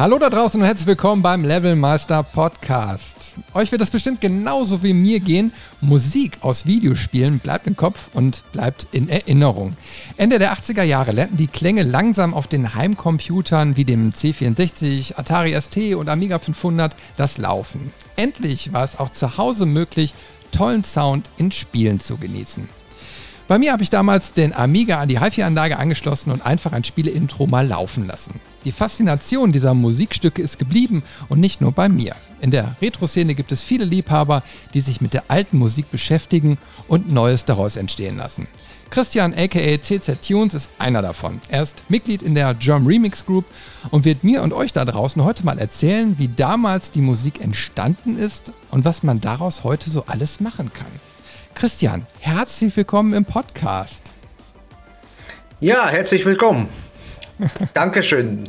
Hallo da draußen und herzlich willkommen beim Levelmeister Podcast. Euch wird es bestimmt genauso wie mir gehen. Musik aus Videospielen bleibt im Kopf und bleibt in Erinnerung. Ende der 80er Jahre lernten die Klänge langsam auf den Heimcomputern wie dem C64, Atari ST und Amiga 500 das Laufen. Endlich war es auch zu Hause möglich, tollen Sound in Spielen zu genießen. Bei mir habe ich damals den Amiga an die HiFi-Anlage angeschlossen und einfach ein Spieleintro mal laufen lassen. Die Faszination dieser Musikstücke ist geblieben und nicht nur bei mir. In der Retro-Szene gibt es viele Liebhaber, die sich mit der alten Musik beschäftigen und Neues daraus entstehen lassen. Christian aka TZ Tunes ist einer davon. Er ist Mitglied in der Germ Remix Group und wird mir und euch da draußen heute mal erzählen, wie damals die Musik entstanden ist und was man daraus heute so alles machen kann. Christian, herzlich willkommen im Podcast. Ja, herzlich willkommen. Dankeschön.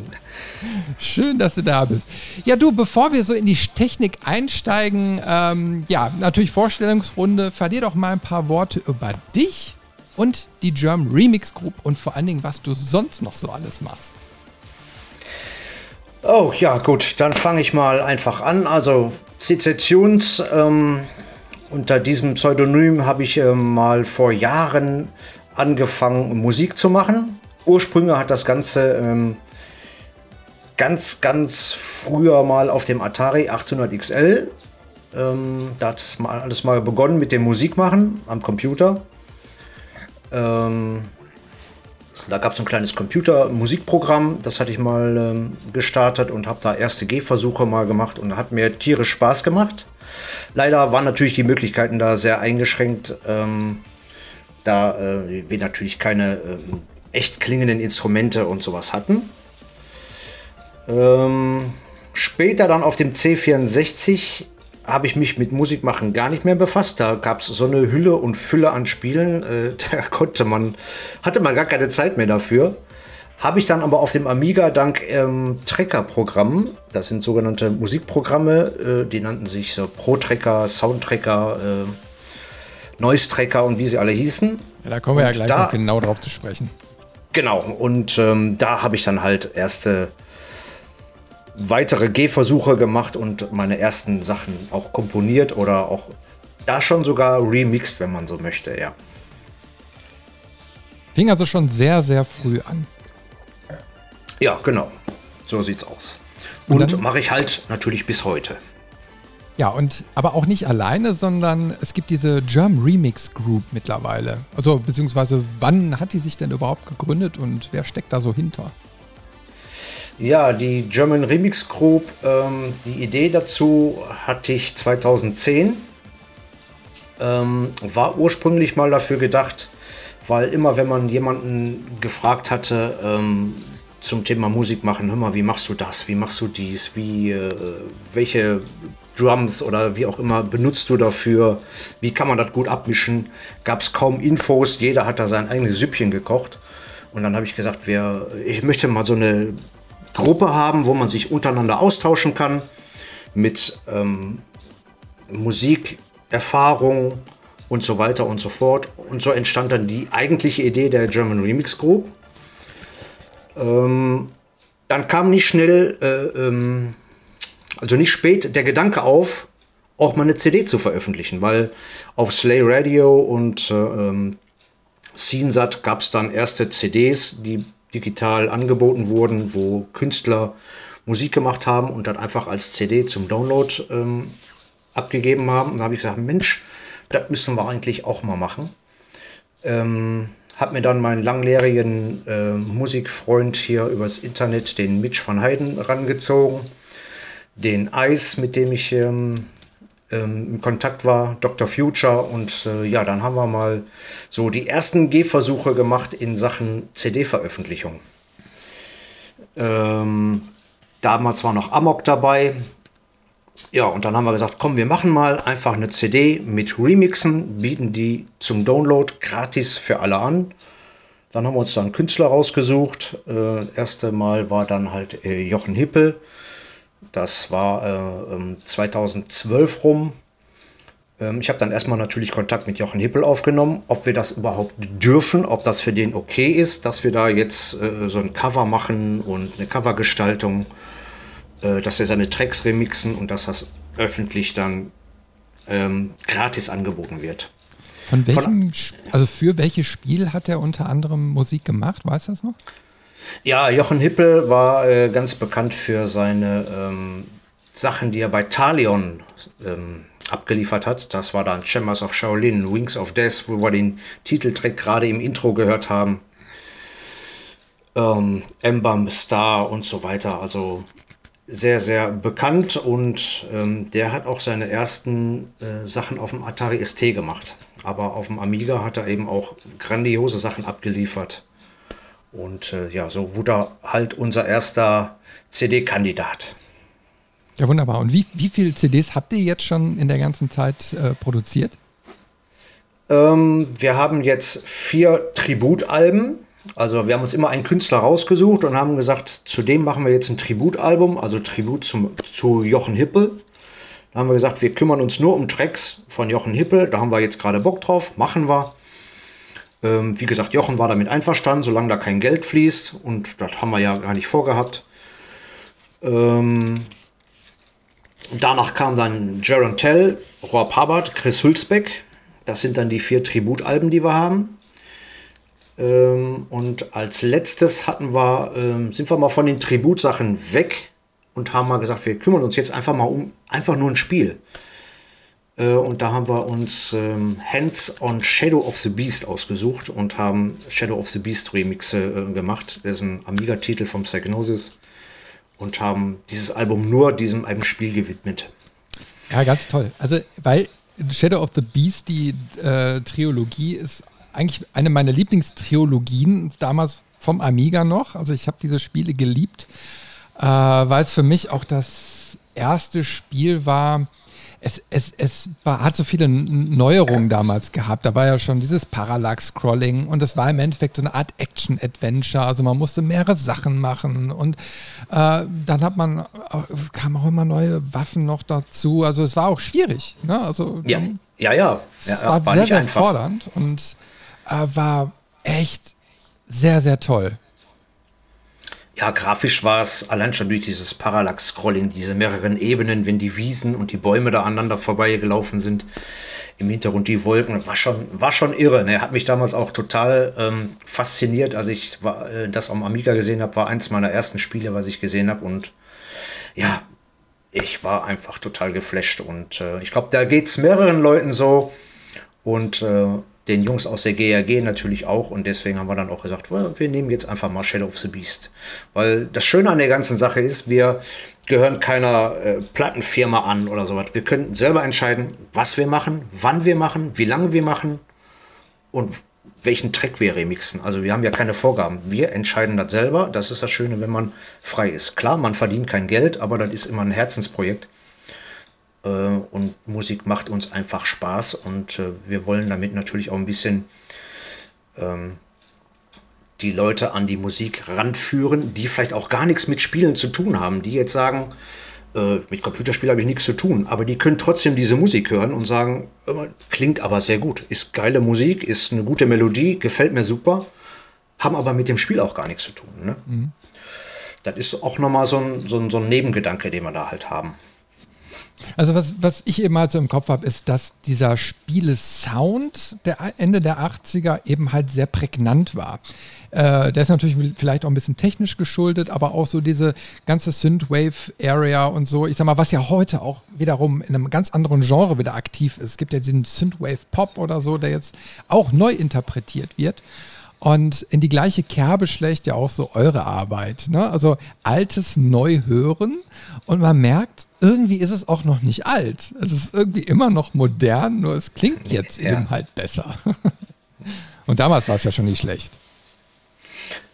Schön, dass du da bist. Ja, du, bevor wir so in die Technik einsteigen, ähm, ja, natürlich Vorstellungsrunde, verlier doch mal ein paar Worte über dich und die German Remix Group und vor allen Dingen, was du sonst noch so alles machst. Oh ja, gut, dann fange ich mal einfach an. Also, Zitations, ähm, unter diesem Pseudonym habe ich äh, mal vor Jahren angefangen, Musik zu machen. Ursprünge hat das Ganze ähm, ganz, ganz früher mal auf dem Atari 800 XL. Ähm, da hat es mal alles mal begonnen mit dem Musikmachen am Computer. Ähm, da gab es ein kleines Computer-Musikprogramm, das hatte ich mal ähm, gestartet und habe da erste Gehversuche mal gemacht und hat mir tierisch Spaß gemacht. Leider waren natürlich die Möglichkeiten da sehr eingeschränkt, ähm, da äh, wir natürlich keine äh, echt klingenden Instrumente und sowas hatten. Ähm, später dann auf dem C64 habe ich mich mit Musikmachen gar nicht mehr befasst. Da gab es so eine Hülle und Fülle an Spielen. Äh, da konnte man, hatte man gar keine Zeit mehr dafür. Habe ich dann aber auf dem Amiga dank ähm, Tracker-Programmen, das sind sogenannte Musikprogramme, äh, die nannten sich so Pro-Tracker, Sound-Tracker, äh, Noise-Tracker und wie sie alle hießen. Ja, da kommen wir und ja gleich da, noch genau drauf zu sprechen. Genau, und ähm, da habe ich dann halt erste weitere Gehversuche gemacht und meine ersten Sachen auch komponiert oder auch da schon sogar remixed, wenn man so möchte, ja. Fing also schon sehr, sehr früh an. Ja, genau. So sieht's aus. Und, und mache ich halt natürlich bis heute. Ja, und aber auch nicht alleine, sondern es gibt diese Germ Remix Group mittlerweile. Also, beziehungsweise, wann hat die sich denn überhaupt gegründet und wer steckt da so hinter? Ja, die German Remix Group, ähm, die Idee dazu hatte ich 2010. Ähm, war ursprünglich mal dafür gedacht, weil immer wenn man jemanden gefragt hatte, ähm, zum Thema Musik machen. Hör mal, wie machst du das? Wie machst du dies? Wie, äh, welche Drums oder wie auch immer benutzt du dafür? Wie kann man das gut abmischen? Gab es kaum Infos, jeder hat da sein eigenes Süppchen gekocht. Und dann habe ich gesagt, wer, ich möchte mal so eine Gruppe haben, wo man sich untereinander austauschen kann mit ähm, Musikerfahrung und so weiter und so fort. Und so entstand dann die eigentliche Idee der German Remix Group. Ähm, dann kam nicht schnell, äh, ähm, also nicht spät, der Gedanke auf, auch mal eine CD zu veröffentlichen, weil auf Slay Radio und äh, ähm, CineSat gab es dann erste CDs, die digital angeboten wurden, wo Künstler Musik gemacht haben und dann einfach als CD zum Download ähm, abgegeben haben. Und da habe ich gesagt, Mensch, das müssen wir eigentlich auch mal machen. Ähm, habe mir dann meinen langjährigen äh, Musikfreund hier übers Internet, den Mitch van Heiden, rangezogen. Den Eis, mit dem ich ähm, ähm, in Kontakt war, Dr. Future. Und äh, ja, dann haben wir mal so die ersten Gehversuche gemacht in Sachen CD-Veröffentlichung. Ähm, damals war noch Amok dabei. Ja, und dann haben wir gesagt, komm, wir machen mal einfach eine CD mit Remixen, bieten die zum Download gratis für alle an. Dann haben wir uns dann Künstler rausgesucht. Äh, erste Mal war dann halt äh, Jochen Hippel. Das war äh, 2012 ähm, rum. Ähm, ich habe dann erstmal natürlich Kontakt mit Jochen Hippel aufgenommen, ob wir das überhaupt dürfen, ob das für den okay ist, dass wir da jetzt äh, so ein Cover machen und eine Covergestaltung, äh, dass wir seine Tracks remixen und dass das öffentlich dann ähm, gratis angeboten wird. Von welchem, Von, also für welches Spiel hat er unter anderem Musik gemacht? Weißt du das noch? Ja, Jochen Hippel war äh, ganz bekannt für seine ähm, Sachen, die er bei Talion ähm, abgeliefert hat. Das war dann Chambers of Shaolin, Wings of Death, wo wir den Titeltrack gerade im Intro gehört haben. Ähm, Ember Star und so weiter. Also sehr, sehr bekannt und ähm, der hat auch seine ersten äh, Sachen auf dem Atari ST gemacht. Aber auf dem Amiga hat er eben auch grandiose Sachen abgeliefert. Und äh, ja, so wurde er halt unser erster CD-Kandidat. Ja, wunderbar. Und wie, wie viele CDs habt ihr jetzt schon in der ganzen Zeit äh, produziert? Ähm, wir haben jetzt vier Tributalben. Also wir haben uns immer einen Künstler rausgesucht und haben gesagt, zu dem machen wir jetzt ein Tributalbum, also Tribut zum, zu Jochen Hippel. Da haben wir gesagt, wir kümmern uns nur um Tracks von Jochen Hippel. Da haben wir jetzt gerade Bock drauf, machen wir. Ähm, wie gesagt, Jochen war damit einverstanden, solange da kein Geld fließt. Und das haben wir ja gar nicht vorgehabt. Ähm, danach kam dann Jaron Tell, Rob Hubbard, Chris Hülsbeck. Das sind dann die vier Tributalben, die wir haben. Ähm, und als letztes hatten wir, ähm, sind wir mal von den Tributsachen weg und haben mal gesagt, wir kümmern uns jetzt einfach mal um einfach nur ein Spiel. Äh, und da haben wir uns ähm, Hands on Shadow of the Beast ausgesucht und haben Shadow of the Beast Remixe äh, gemacht. Das ist ein Amiga-Titel vom Psygnosis. Und haben dieses Album nur diesem einem Spiel gewidmet. Ja, ganz toll. Also, weil Shadow of the Beast, die äh, Trilogie, ist eigentlich eine meiner Lieblingstriologien, damals vom Amiga noch. Also ich habe diese Spiele geliebt äh, weil es für mich auch das erste Spiel war. Es, es, es war, hat so viele Neuerungen damals gehabt. Da war ja schon dieses Parallax-Scrolling und es war im Endeffekt so eine Art Action-Adventure. Also man musste mehrere Sachen machen und äh, dann hat man, kam auch immer neue Waffen noch dazu. Also es war auch schwierig. Ne? Also, ja, ja, ja. Es war, war sehr, sehr einfach. fordernd und äh, war echt sehr, sehr toll. Ja, grafisch war es allein schon durch dieses Parallax-Scrolling, diese mehreren Ebenen, wenn die Wiesen und die Bäume da aneinander vorbeigelaufen sind, im Hintergrund die Wolken, war schon, war schon irre. Ne? Hat mich damals auch total ähm, fasziniert, als ich war, äh, das am Amiga gesehen habe, war eins meiner ersten Spiele, was ich gesehen habe und ja, ich war einfach total geflasht und äh, ich glaube, da geht es mehreren Leuten so und äh, den Jungs aus der GRG natürlich auch und deswegen haben wir dann auch gesagt, wir nehmen jetzt einfach mal Shadow of the Beast. Weil das Schöne an der ganzen Sache ist, wir gehören keiner äh, Plattenfirma an oder sowas. Wir können selber entscheiden, was wir machen, wann wir machen, wie lange wir machen und welchen Track wir remixen. Also wir haben ja keine Vorgaben. Wir entscheiden das selber. Das ist das Schöne, wenn man frei ist. Klar, man verdient kein Geld, aber das ist immer ein Herzensprojekt. Äh, und Musik macht uns einfach Spaß und äh, wir wollen damit natürlich auch ein bisschen ähm, die Leute an die Musik ranführen, die vielleicht auch gar nichts mit Spielen zu tun haben, die jetzt sagen, äh, mit Computerspielen habe ich nichts zu tun, aber die können trotzdem diese Musik hören und sagen, klingt aber sehr gut, ist geile Musik, ist eine gute Melodie, gefällt mir super, haben aber mit dem Spiel auch gar nichts zu tun. Ne? Mhm. Das ist auch nochmal so ein, so, ein, so ein Nebengedanke, den wir da halt haben. Also was, was ich eben halt so im Kopf habe, ist, dass dieser Spiele-Sound der Ende der 80er eben halt sehr prägnant war. Äh, der ist natürlich vielleicht auch ein bisschen technisch geschuldet, aber auch so diese ganze Synthwave-Area und so. Ich sag mal, was ja heute auch wiederum in einem ganz anderen Genre wieder aktiv ist. Es gibt ja diesen Synthwave-Pop oder so, der jetzt auch neu interpretiert wird. Und in die gleiche Kerbe schlägt ja auch so eure Arbeit. Ne? Also altes neu hören und man merkt, irgendwie ist es auch noch nicht alt. Es ist irgendwie immer noch modern, nur es klingt jetzt ja. eben halt besser. Und damals war es ja schon nicht schlecht.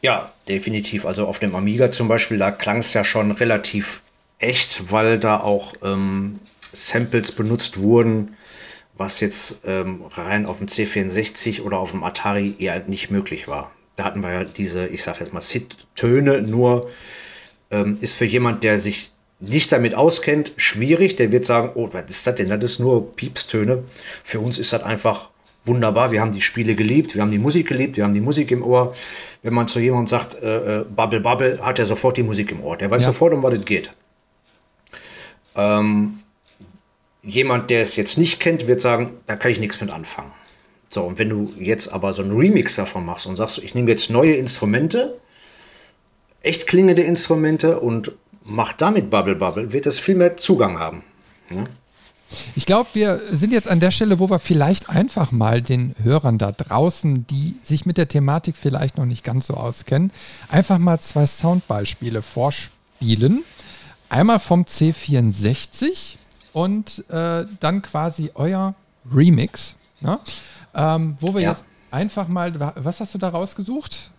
Ja, definitiv. Also auf dem Amiga zum Beispiel, da klang es ja schon relativ echt, weil da auch ähm, Samples benutzt wurden, was jetzt ähm, rein auf dem C64 oder auf dem Atari eher nicht möglich war. Da hatten wir ja diese, ich sag jetzt mal, SID-Töne, nur ähm, ist für jemand, der sich nicht damit auskennt, schwierig. Der wird sagen, oh, was ist das denn? Das ist nur Piepstöne. Für uns ist das einfach wunderbar. Wir haben die Spiele geliebt, wir haben die Musik geliebt, wir haben die Musik im Ohr. Wenn man zu jemandem sagt, äh, äh Bubble Bubble, hat er sofort die Musik im Ohr. Der weiß ja. sofort, um was es geht. Ähm, jemand, der es jetzt nicht kennt, wird sagen, da kann ich nichts mit anfangen. So, und wenn du jetzt aber so einen Remix davon machst und sagst, ich nehme jetzt neue Instrumente, echt klingende Instrumente und mach damit Bubble Bubble, wird es viel mehr Zugang haben. Ja? Ich glaube, wir sind jetzt an der Stelle, wo wir vielleicht einfach mal den Hörern da draußen, die sich mit der Thematik vielleicht noch nicht ganz so auskennen, einfach mal zwei Soundbeispiele vorspielen. Einmal vom C64 und äh, dann quasi euer Remix, ne? ähm, wo wir ja. jetzt einfach mal, was hast du da rausgesucht?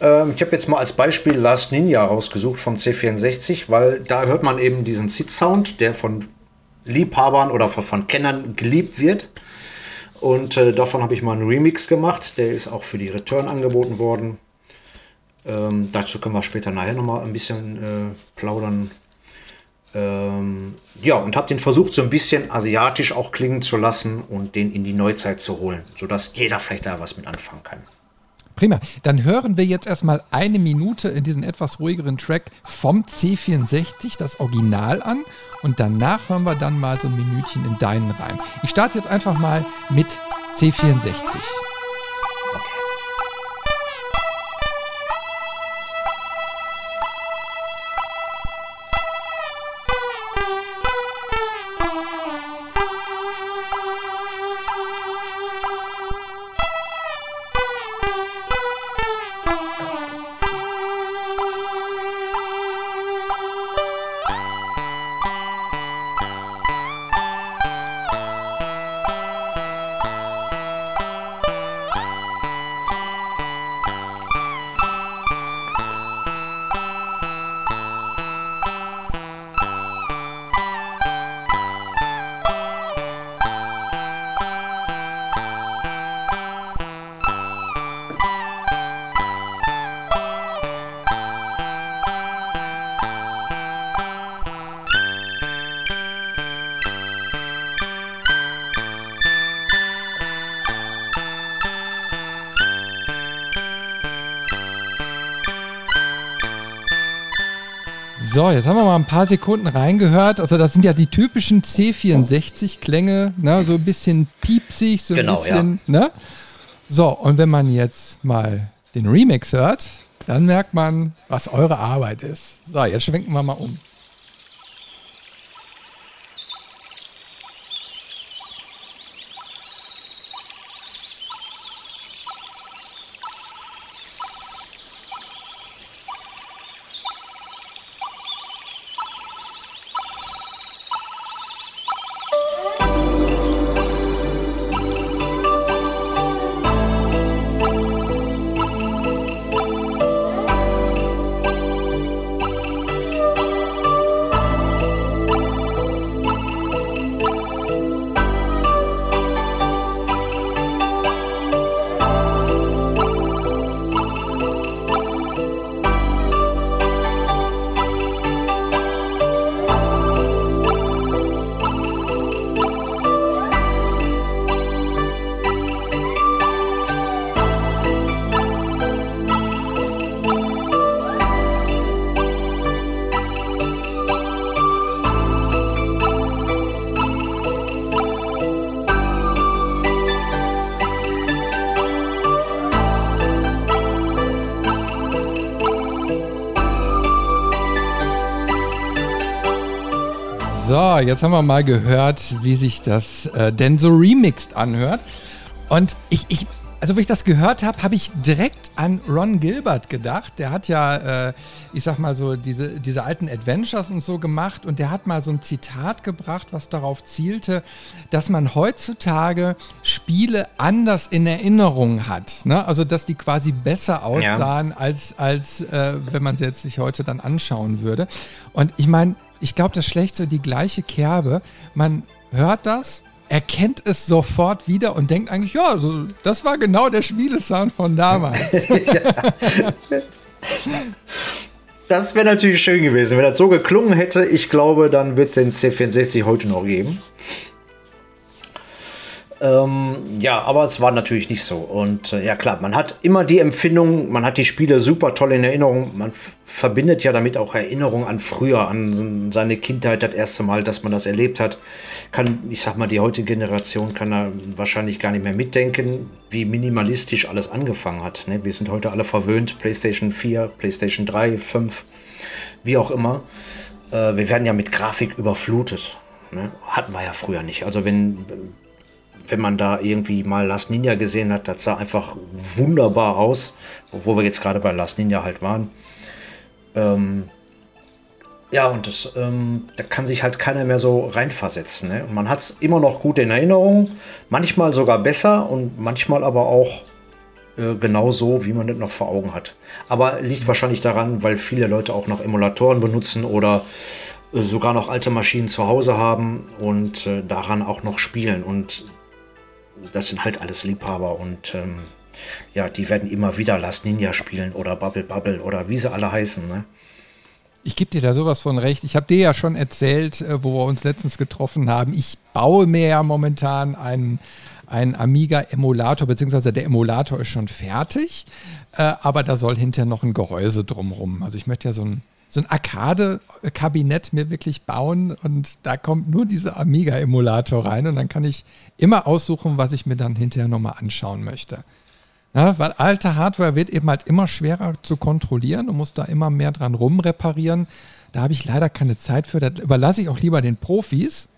Ähm, ich habe jetzt mal als Beispiel Last Ninja rausgesucht vom C64, weil da hört man eben diesen Sit-Sound, der von Liebhabern oder von Kennern geliebt wird. Und äh, davon habe ich mal einen Remix gemacht. Der ist auch für die Return angeboten worden. Ähm, dazu können wir später nachher nochmal ein bisschen äh, plaudern. Ähm, ja, und habe den versucht, so ein bisschen asiatisch auch klingen zu lassen und den in die Neuzeit zu holen, sodass jeder vielleicht da was mit anfangen kann. Prima. Dann hören wir jetzt erstmal eine Minute in diesen etwas ruhigeren Track vom C64, das Original an. Und danach hören wir dann mal so ein Minütchen in deinen Reim. Ich starte jetzt einfach mal mit C64. So, jetzt haben wir mal ein paar Sekunden reingehört. Also das sind ja die typischen C64-Klänge, ne? so ein bisschen piepsig, so ein genau, bisschen. Ja. Ne? So, und wenn man jetzt mal den Remix hört, dann merkt man, was eure Arbeit ist. So, jetzt schwenken wir mal um. So, jetzt haben wir mal gehört, wie sich das äh, denn so remixed anhört. Und ich, ich also wo ich das gehört habe, habe ich direkt an Ron Gilbert gedacht. Der hat ja, äh, ich sag mal so, diese, diese alten Adventures und so gemacht und der hat mal so ein Zitat gebracht, was darauf zielte, dass man heutzutage Spiele anders in Erinnerung hat. Ne? Also dass die quasi besser aussahen, ja. als, als äh, wenn man sie jetzt sich heute dann anschauen würde. Und ich meine, ich glaube, das schlägt so die gleiche Kerbe. Man hört das erkennt es sofort wieder und denkt eigentlich, ja, das war genau der Spielesound von damals. das wäre natürlich schön gewesen, wenn das so geklungen hätte. Ich glaube, dann wird es den C64 heute noch geben. Ähm, ja, aber es war natürlich nicht so. Und äh, ja klar, man hat immer die Empfindung, man hat die Spiele super toll in Erinnerung. Man verbindet ja damit auch Erinnerungen an früher, an seine Kindheit, das erste Mal, dass man das erlebt hat. Kann, ich sag mal, die heutige Generation kann da wahrscheinlich gar nicht mehr mitdenken, wie minimalistisch alles angefangen hat. Ne? Wir sind heute alle verwöhnt, PlayStation 4, PlayStation 3, 5, wie auch immer. Äh, wir werden ja mit Grafik überflutet. Ne? Hatten wir ja früher nicht. Also wenn wenn man da irgendwie mal Last Ninja gesehen hat, das sah einfach wunderbar aus, wo wir jetzt gerade bei Last Ninja halt waren. Ähm, ja, und das, ähm, da kann sich halt keiner mehr so reinversetzen. Ne? man hat es immer noch gut in Erinnerung, manchmal sogar besser und manchmal aber auch äh, genau so, wie man das noch vor Augen hat. Aber liegt wahrscheinlich daran, weil viele Leute auch noch Emulatoren benutzen oder äh, sogar noch alte Maschinen zu Hause haben und äh, daran auch noch spielen. Und das sind halt alles Liebhaber und ähm, ja, die werden immer wieder Last Ninja spielen oder Bubble Bubble oder wie sie alle heißen. Ne? Ich gebe dir da sowas von recht. Ich habe dir ja schon erzählt, äh, wo wir uns letztens getroffen haben. Ich baue mir ja momentan einen, einen Amiga-Emulator, beziehungsweise der Emulator ist schon fertig, äh, aber da soll hinterher noch ein Gehäuse drumrum. Also ich möchte ja so ein so ein Arcade-Kabinett mir wirklich bauen und da kommt nur dieser Amiga-Emulator rein und dann kann ich immer aussuchen, was ich mir dann hinterher nochmal anschauen möchte. Ja, weil alte Hardware wird eben halt immer schwerer zu kontrollieren und muss da immer mehr dran rumreparieren. Da habe ich leider keine Zeit für. Das überlasse ich auch lieber den Profis.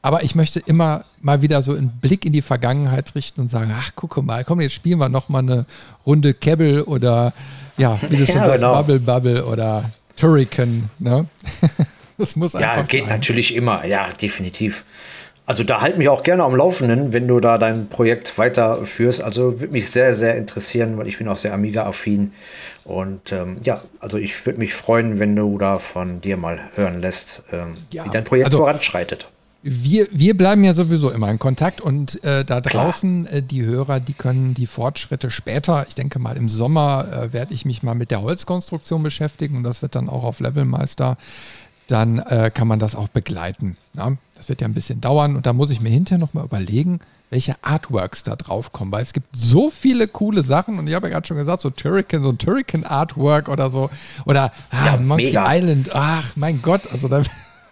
Aber ich möchte immer mal wieder so einen Blick in die Vergangenheit richten und sagen, ach, guck mal, komm, jetzt spielen wir nochmal eine Runde Kebble oder ja, wie du schon ja, sagst, genau. Bubble Bubble oder Turrican, ne? das muss einfach Ja, geht sein. natürlich immer, ja, definitiv. Also da halt mich auch gerne am Laufenden, wenn du da dein Projekt weiterführst. Also würde mich sehr, sehr interessieren, weil ich bin auch sehr Amiga-affin. Und ähm, ja, also ich würde mich freuen, wenn du da von dir mal hören lässt, ähm, ja. wie dein Projekt also, voranschreitet. Wir, wir bleiben ja sowieso immer in Kontakt und äh, da draußen äh, die Hörer, die können die Fortschritte später, ich denke mal im Sommer äh, werde ich mich mal mit der Holzkonstruktion beschäftigen und das wird dann auch auf Levelmeister, dann äh, kann man das auch begleiten. Ja? Das wird ja ein bisschen dauern und da muss ich mir hinterher nochmal überlegen, welche Artworks da drauf kommen, weil es gibt so viele coole Sachen und ich habe ja gerade schon gesagt, so Turrican, so ein Turrican Artwork oder so oder ah, ja, Monkey mega. Island, ach mein Gott, also da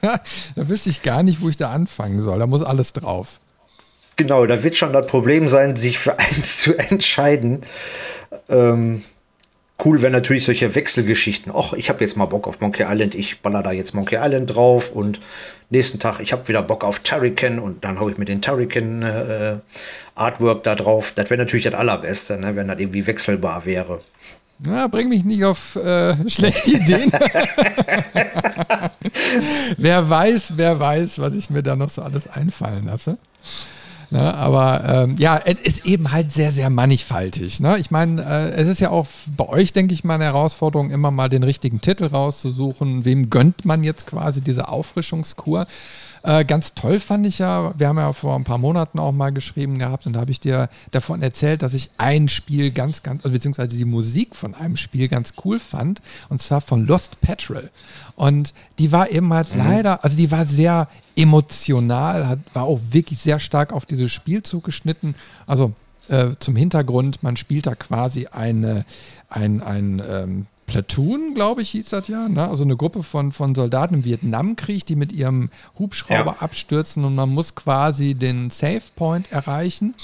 da wüsste ich gar nicht, wo ich da anfangen soll. Da muss alles drauf. Genau, da wird schon das Problem sein, sich für eins zu entscheiden. Ähm, cool wäre natürlich solche Wechselgeschichten. Ach, ich habe jetzt mal Bock auf Monkey Island, ich baller da jetzt Monkey Island drauf und nächsten Tag, ich habe wieder Bock auf Turrican und dann haue ich mir den Turrican äh, Artwork da drauf. Das wäre natürlich das Allerbeste, ne, wenn das irgendwie wechselbar wäre. Na, bring mich nicht auf äh, schlechte Ideen. Wer weiß, wer weiß, was ich mir da noch so alles einfallen lasse. Na, aber ähm, ja, es ist eben halt sehr, sehr mannigfaltig. Ne? Ich meine, äh, es ist ja auch bei euch, denke ich mal, eine Herausforderung, immer mal den richtigen Titel rauszusuchen. Wem gönnt man jetzt quasi diese Auffrischungskur? Äh, ganz toll fand ich ja, wir haben ja vor ein paar Monaten auch mal geschrieben gehabt und da habe ich dir davon erzählt, dass ich ein Spiel ganz, ganz, also beziehungsweise die Musik von einem Spiel ganz cool fand und zwar von Lost Petrol. Und die war eben halt mhm. leider, also die war sehr emotional, hat, war auch wirklich sehr stark auf dieses Spiel zugeschnitten. Also äh, zum Hintergrund, man spielt da quasi eine, ein, ein ähm, Platoon, glaube ich, hieß das ja. Ne? Also eine Gruppe von, von Soldaten im Vietnamkrieg, die mit ihrem Hubschrauber ja. abstürzen und man muss quasi den Save Point erreichen.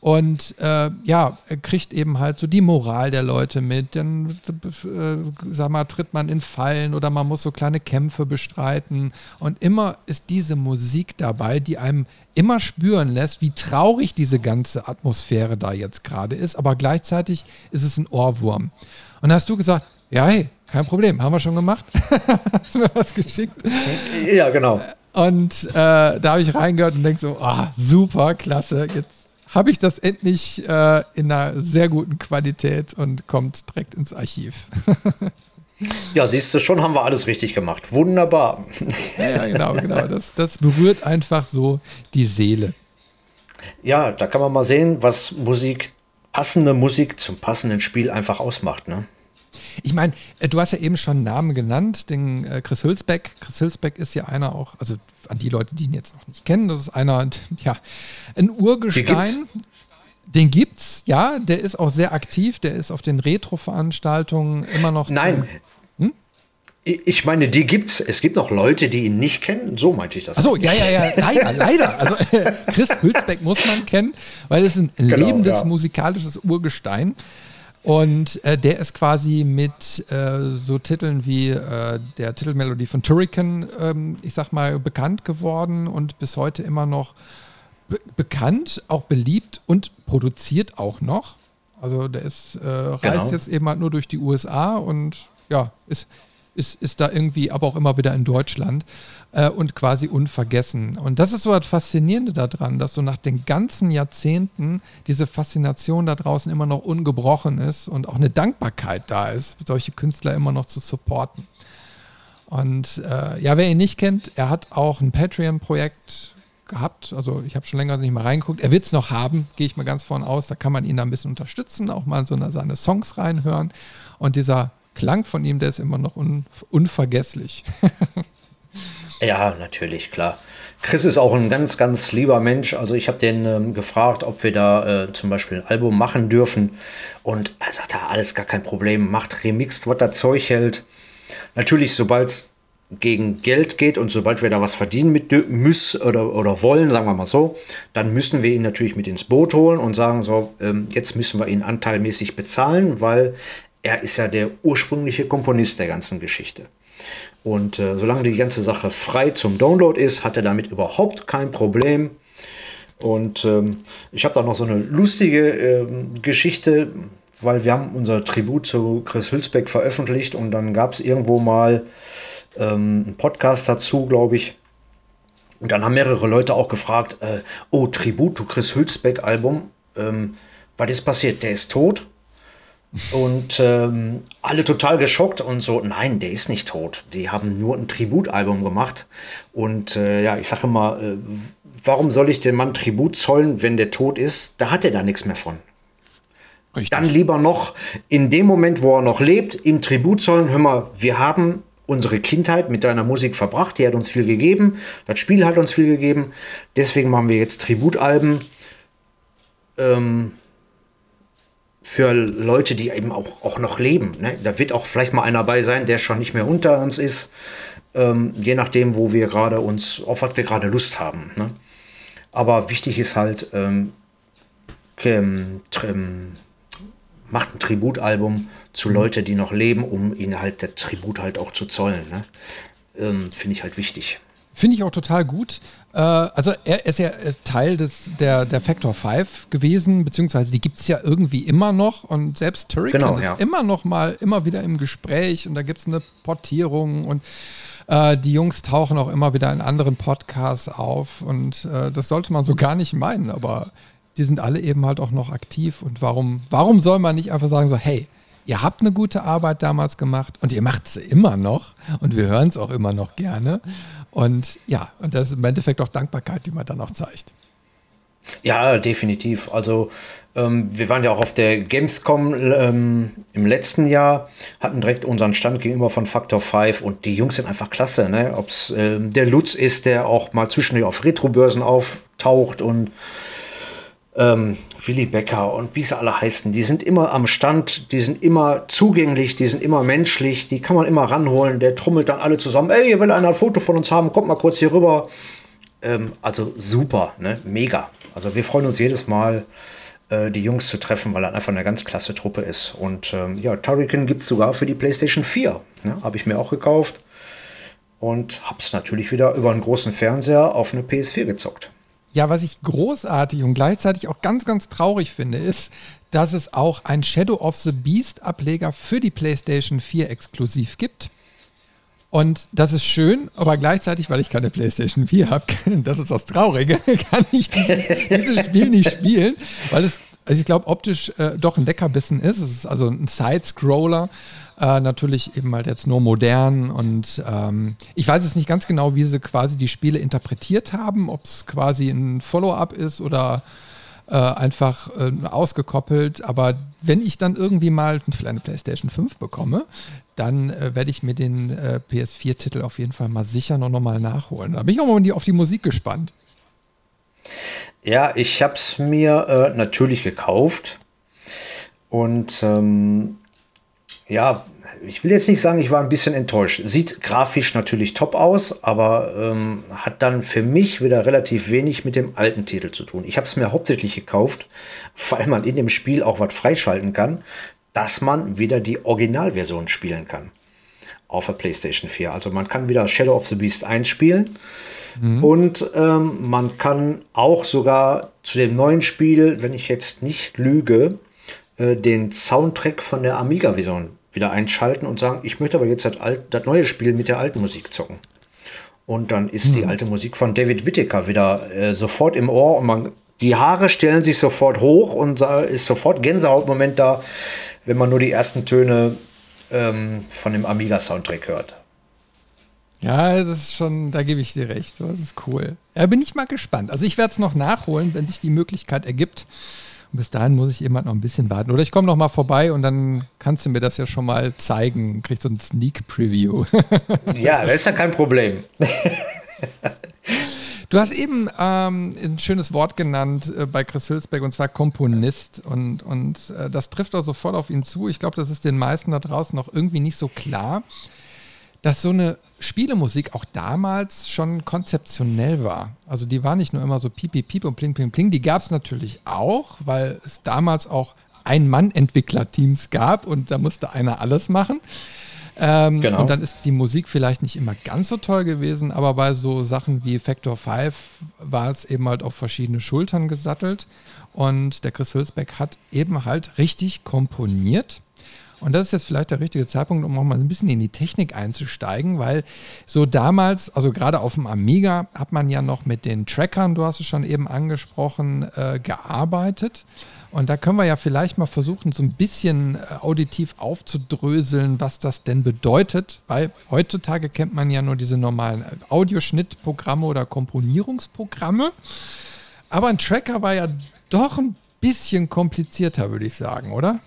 und äh, ja, kriegt eben halt so die Moral der Leute mit. Dann, äh, sag mal, tritt man in Fallen oder man muss so kleine Kämpfe bestreiten. Und immer ist diese Musik dabei, die einem immer spüren lässt, wie traurig diese ganze Atmosphäre da jetzt gerade ist. Aber gleichzeitig ist es ein Ohrwurm. Und hast du gesagt, ja, hey, kein Problem, haben wir schon gemacht. hast du mir was geschickt? Ja, genau. Und äh, da habe ich reingehört und denke so, ah, super, klasse, jetzt habe ich das endlich äh, in einer sehr guten Qualität und kommt direkt ins Archiv. ja, siehst du, schon haben wir alles richtig gemacht. Wunderbar. ja, genau, genau. Das, das berührt einfach so die Seele. Ja, da kann man mal sehen, was Musik, passende Musik zum passenden Spiel einfach ausmacht. Ne? Ich meine, äh, du hast ja eben schon einen Namen genannt, den äh, Chris Hülsbeck. Chris Hülsbeck ist ja einer auch, also an die Leute, die ihn jetzt noch nicht kennen, das ist einer, ja, ein Urgestein. Den gibt's, ja, der ist auch sehr aktiv, der ist auf den Retro-Veranstaltungen immer noch. Nein? Ich meine, die gibt's. Es gibt noch Leute, die ihn nicht kennen. So meinte ich das. Achso, ja, ja, ja, leider, leider. Also Chris Hülsbeck muss man kennen, weil es ein genau, lebendes ja. musikalisches Urgestein. Und äh, der ist quasi mit äh, so Titeln wie äh, der Titelmelodie von Turrican, ähm, ich sag mal, bekannt geworden und bis heute immer noch be bekannt, auch beliebt und produziert auch noch. Also der ist, äh, reist genau. jetzt eben halt nur durch die USA und ja, ist ist, ist da irgendwie aber auch immer wieder in Deutschland äh, und quasi unvergessen. Und das ist so das Faszinierende daran, dass so nach den ganzen Jahrzehnten diese Faszination da draußen immer noch ungebrochen ist und auch eine Dankbarkeit da ist, solche Künstler immer noch zu supporten. Und äh, ja, wer ihn nicht kennt, er hat auch ein Patreon-Projekt gehabt. Also ich habe schon länger nicht mal reingeguckt. Er wird es noch haben, gehe ich mal ganz vorne aus. Da kann man ihn da ein bisschen unterstützen, auch mal so eine, seine Songs reinhören. Und dieser Klang von ihm, der ist immer noch un unvergesslich. ja, natürlich, klar. Chris ist auch ein ganz, ganz lieber Mensch. Also ich habe den ähm, gefragt, ob wir da äh, zum Beispiel ein Album machen dürfen. Und er sagt, ja, alles gar kein Problem. Macht remixt, was das Zeug hält. Natürlich, sobald es gegen Geld geht und sobald wir da was verdienen mit müssen oder, oder wollen, sagen wir mal so, dann müssen wir ihn natürlich mit ins Boot holen und sagen so, ähm, jetzt müssen wir ihn anteilmäßig bezahlen, weil er ist ja der ursprüngliche Komponist der ganzen Geschichte. Und äh, solange die ganze Sache frei zum Download ist, hat er damit überhaupt kein Problem. Und ähm, ich habe da noch so eine lustige ähm, Geschichte, weil wir haben unser Tribut zu Chris Hülsbeck veröffentlicht und dann gab es irgendwo mal ähm, einen Podcast dazu, glaube ich. Und dann haben mehrere Leute auch gefragt, äh, oh, Tribut zu Chris Hülsbeck Album, ähm, was ist passiert? Der ist tot? Und ähm, alle total geschockt und so, nein, der ist nicht tot. Die haben nur ein Tributalbum gemacht. Und äh, ja, ich sage mal, äh, warum soll ich dem Mann Tribut zollen, wenn der tot ist? Da hat er da nichts mehr von. Richtig. Dann lieber noch in dem Moment, wo er noch lebt, ihm Tribut zollen. Hör mal, wir haben unsere Kindheit mit deiner Musik verbracht, die hat uns viel gegeben, das Spiel hat uns viel gegeben. Deswegen machen wir jetzt Tributalben. Ähm, für Leute, die eben auch, auch noch leben. Ne? Da wird auch vielleicht mal einer dabei sein, der schon nicht mehr unter uns ist, ähm, je nachdem, wo wir gerade uns, auf was wir gerade Lust haben. Ne? Aber wichtig ist halt, ähm, macht ein Tributalbum zu. Leuten, die noch leben, um ihnen halt der Tribut halt auch zu zollen. Ne? Ähm, Finde ich halt wichtig. Finde ich auch total gut. Äh, also er ist ja Teil des, der, der Factor 5 gewesen, beziehungsweise die gibt es ja irgendwie immer noch. Und selbst Turrican genau, ja. ist immer noch mal, immer wieder im Gespräch. Und da gibt es eine Portierung. Und äh, die Jungs tauchen auch immer wieder in anderen Podcasts auf. Und äh, das sollte man so gar nicht meinen, aber die sind alle eben halt auch noch aktiv. Und warum, warum soll man nicht einfach sagen so, hey, ihr habt eine gute Arbeit damals gemacht. Und ihr macht es immer noch. Und wir hören es auch immer noch gerne. Und ja, und das ist im Endeffekt auch Dankbarkeit, die man dann auch zeigt. Ja, definitiv. Also ähm, wir waren ja auch auf der Gamescom ähm, im letzten Jahr, hatten direkt unseren Stand gegenüber von Factor 5 und die Jungs sind einfach klasse. Ne? Ob es ähm, der Lutz ist, der auch mal zwischendurch auf Retrobörsen auftaucht und ähm, Willi Becker und wie sie alle heißen, die sind immer am Stand, die sind immer zugänglich, die sind immer menschlich, die kann man immer ranholen, der trommelt dann alle zusammen, ey, ihr will ein Foto von uns haben, kommt mal kurz hier rüber. Ähm, also super, ne? mega. Also wir freuen uns jedes Mal, äh, die Jungs zu treffen, weil er einfach eine ganz klasse Truppe ist. Und ähm, ja, Turrican gibt es sogar für die PlayStation 4. Ne? Habe ich mir auch gekauft. Und habe es natürlich wieder über einen großen Fernseher auf eine PS4 gezockt. Ja, was ich großartig und gleichzeitig auch ganz, ganz traurig finde, ist, dass es auch ein Shadow of the Beast Ableger für die PlayStation 4 exklusiv gibt. Und das ist schön, aber gleichzeitig, weil ich keine PlayStation 4 habe, das ist das Traurige, kann ich diese, dieses Spiel nicht spielen, weil es, also ich glaube, optisch äh, doch ein Leckerbissen ist. Es ist also ein Side-Scroller, äh, natürlich eben halt jetzt nur modern und ähm, ich weiß jetzt nicht ganz genau, wie sie quasi die Spiele interpretiert haben, ob es quasi ein Follow-up ist oder äh, einfach äh, ausgekoppelt. Aber wenn ich dann irgendwie mal eine PlayStation 5 bekomme, dann äh, werde ich mir den äh, PS4-Titel auf jeden Fall mal sichern und nochmal nachholen. Da bin ich auch mal auf die Musik gespannt. Ja, ich habe es mir äh, natürlich gekauft. Und ähm, ja, ich will jetzt nicht sagen, ich war ein bisschen enttäuscht. Sieht grafisch natürlich top aus, aber ähm, hat dann für mich wieder relativ wenig mit dem alten Titel zu tun. Ich habe es mir hauptsächlich gekauft, weil man in dem Spiel auch was freischalten kann, dass man wieder die Originalversion spielen kann auf der PlayStation 4. Also man kann wieder Shadow of the Beast einspielen mhm. und ähm, man kann auch sogar zu dem neuen Spiel, wenn ich jetzt nicht lüge, äh, den Soundtrack von der Amiga-Version wieder einschalten und sagen, ich möchte aber jetzt das, alt, das neue Spiel mit der alten Musik zocken. Und dann ist hm. die alte Musik von David Whittaker wieder äh, sofort im Ohr und man, die Haare stellen sich sofort hoch und ist sofort Gänsehautmoment da, wenn man nur die ersten Töne ähm, von dem Amiga-Soundtrack hört. Ja, das ist schon, da gebe ich dir recht. Das ist cool. Ja, bin ich mal gespannt. Also ich werde es noch nachholen, wenn sich die Möglichkeit ergibt. Bis dahin muss ich halt noch ein bisschen warten. Oder ich komme noch mal vorbei und dann kannst du mir das ja schon mal zeigen. Kriegst so ein Sneak Preview. ja, das ist ja kein Problem. Du hast eben ähm, ein schönes Wort genannt äh, bei Chris Hülsbeck und zwar Komponist. Und, und äh, das trifft auch sofort auf ihn zu. Ich glaube, das ist den meisten da draußen noch irgendwie nicht so klar dass so eine Spielemusik auch damals schon konzeptionell war. Also die war nicht nur immer so piep, piep, piep und pling, pling, pling. Die gab es natürlich auch, weil es damals auch Ein-Mann-Entwicklerteams gab und da musste einer alles machen. Ähm, genau. Und dann ist die Musik vielleicht nicht immer ganz so toll gewesen, aber bei so Sachen wie Factor 5 war es eben halt auf verschiedene Schultern gesattelt. Und der Chris Hülsbeck hat eben halt richtig komponiert. Und das ist jetzt vielleicht der richtige Zeitpunkt, um auch mal ein bisschen in die Technik einzusteigen, weil so damals, also gerade auf dem Amiga, hat man ja noch mit den Trackern, du hast es schon eben angesprochen, äh, gearbeitet. Und da können wir ja vielleicht mal versuchen, so ein bisschen äh, auditiv aufzudröseln, was das denn bedeutet, weil heutzutage kennt man ja nur diese normalen äh, Audioschnittprogramme oder Komponierungsprogramme. Aber ein Tracker war ja doch ein bisschen komplizierter, würde ich sagen, oder?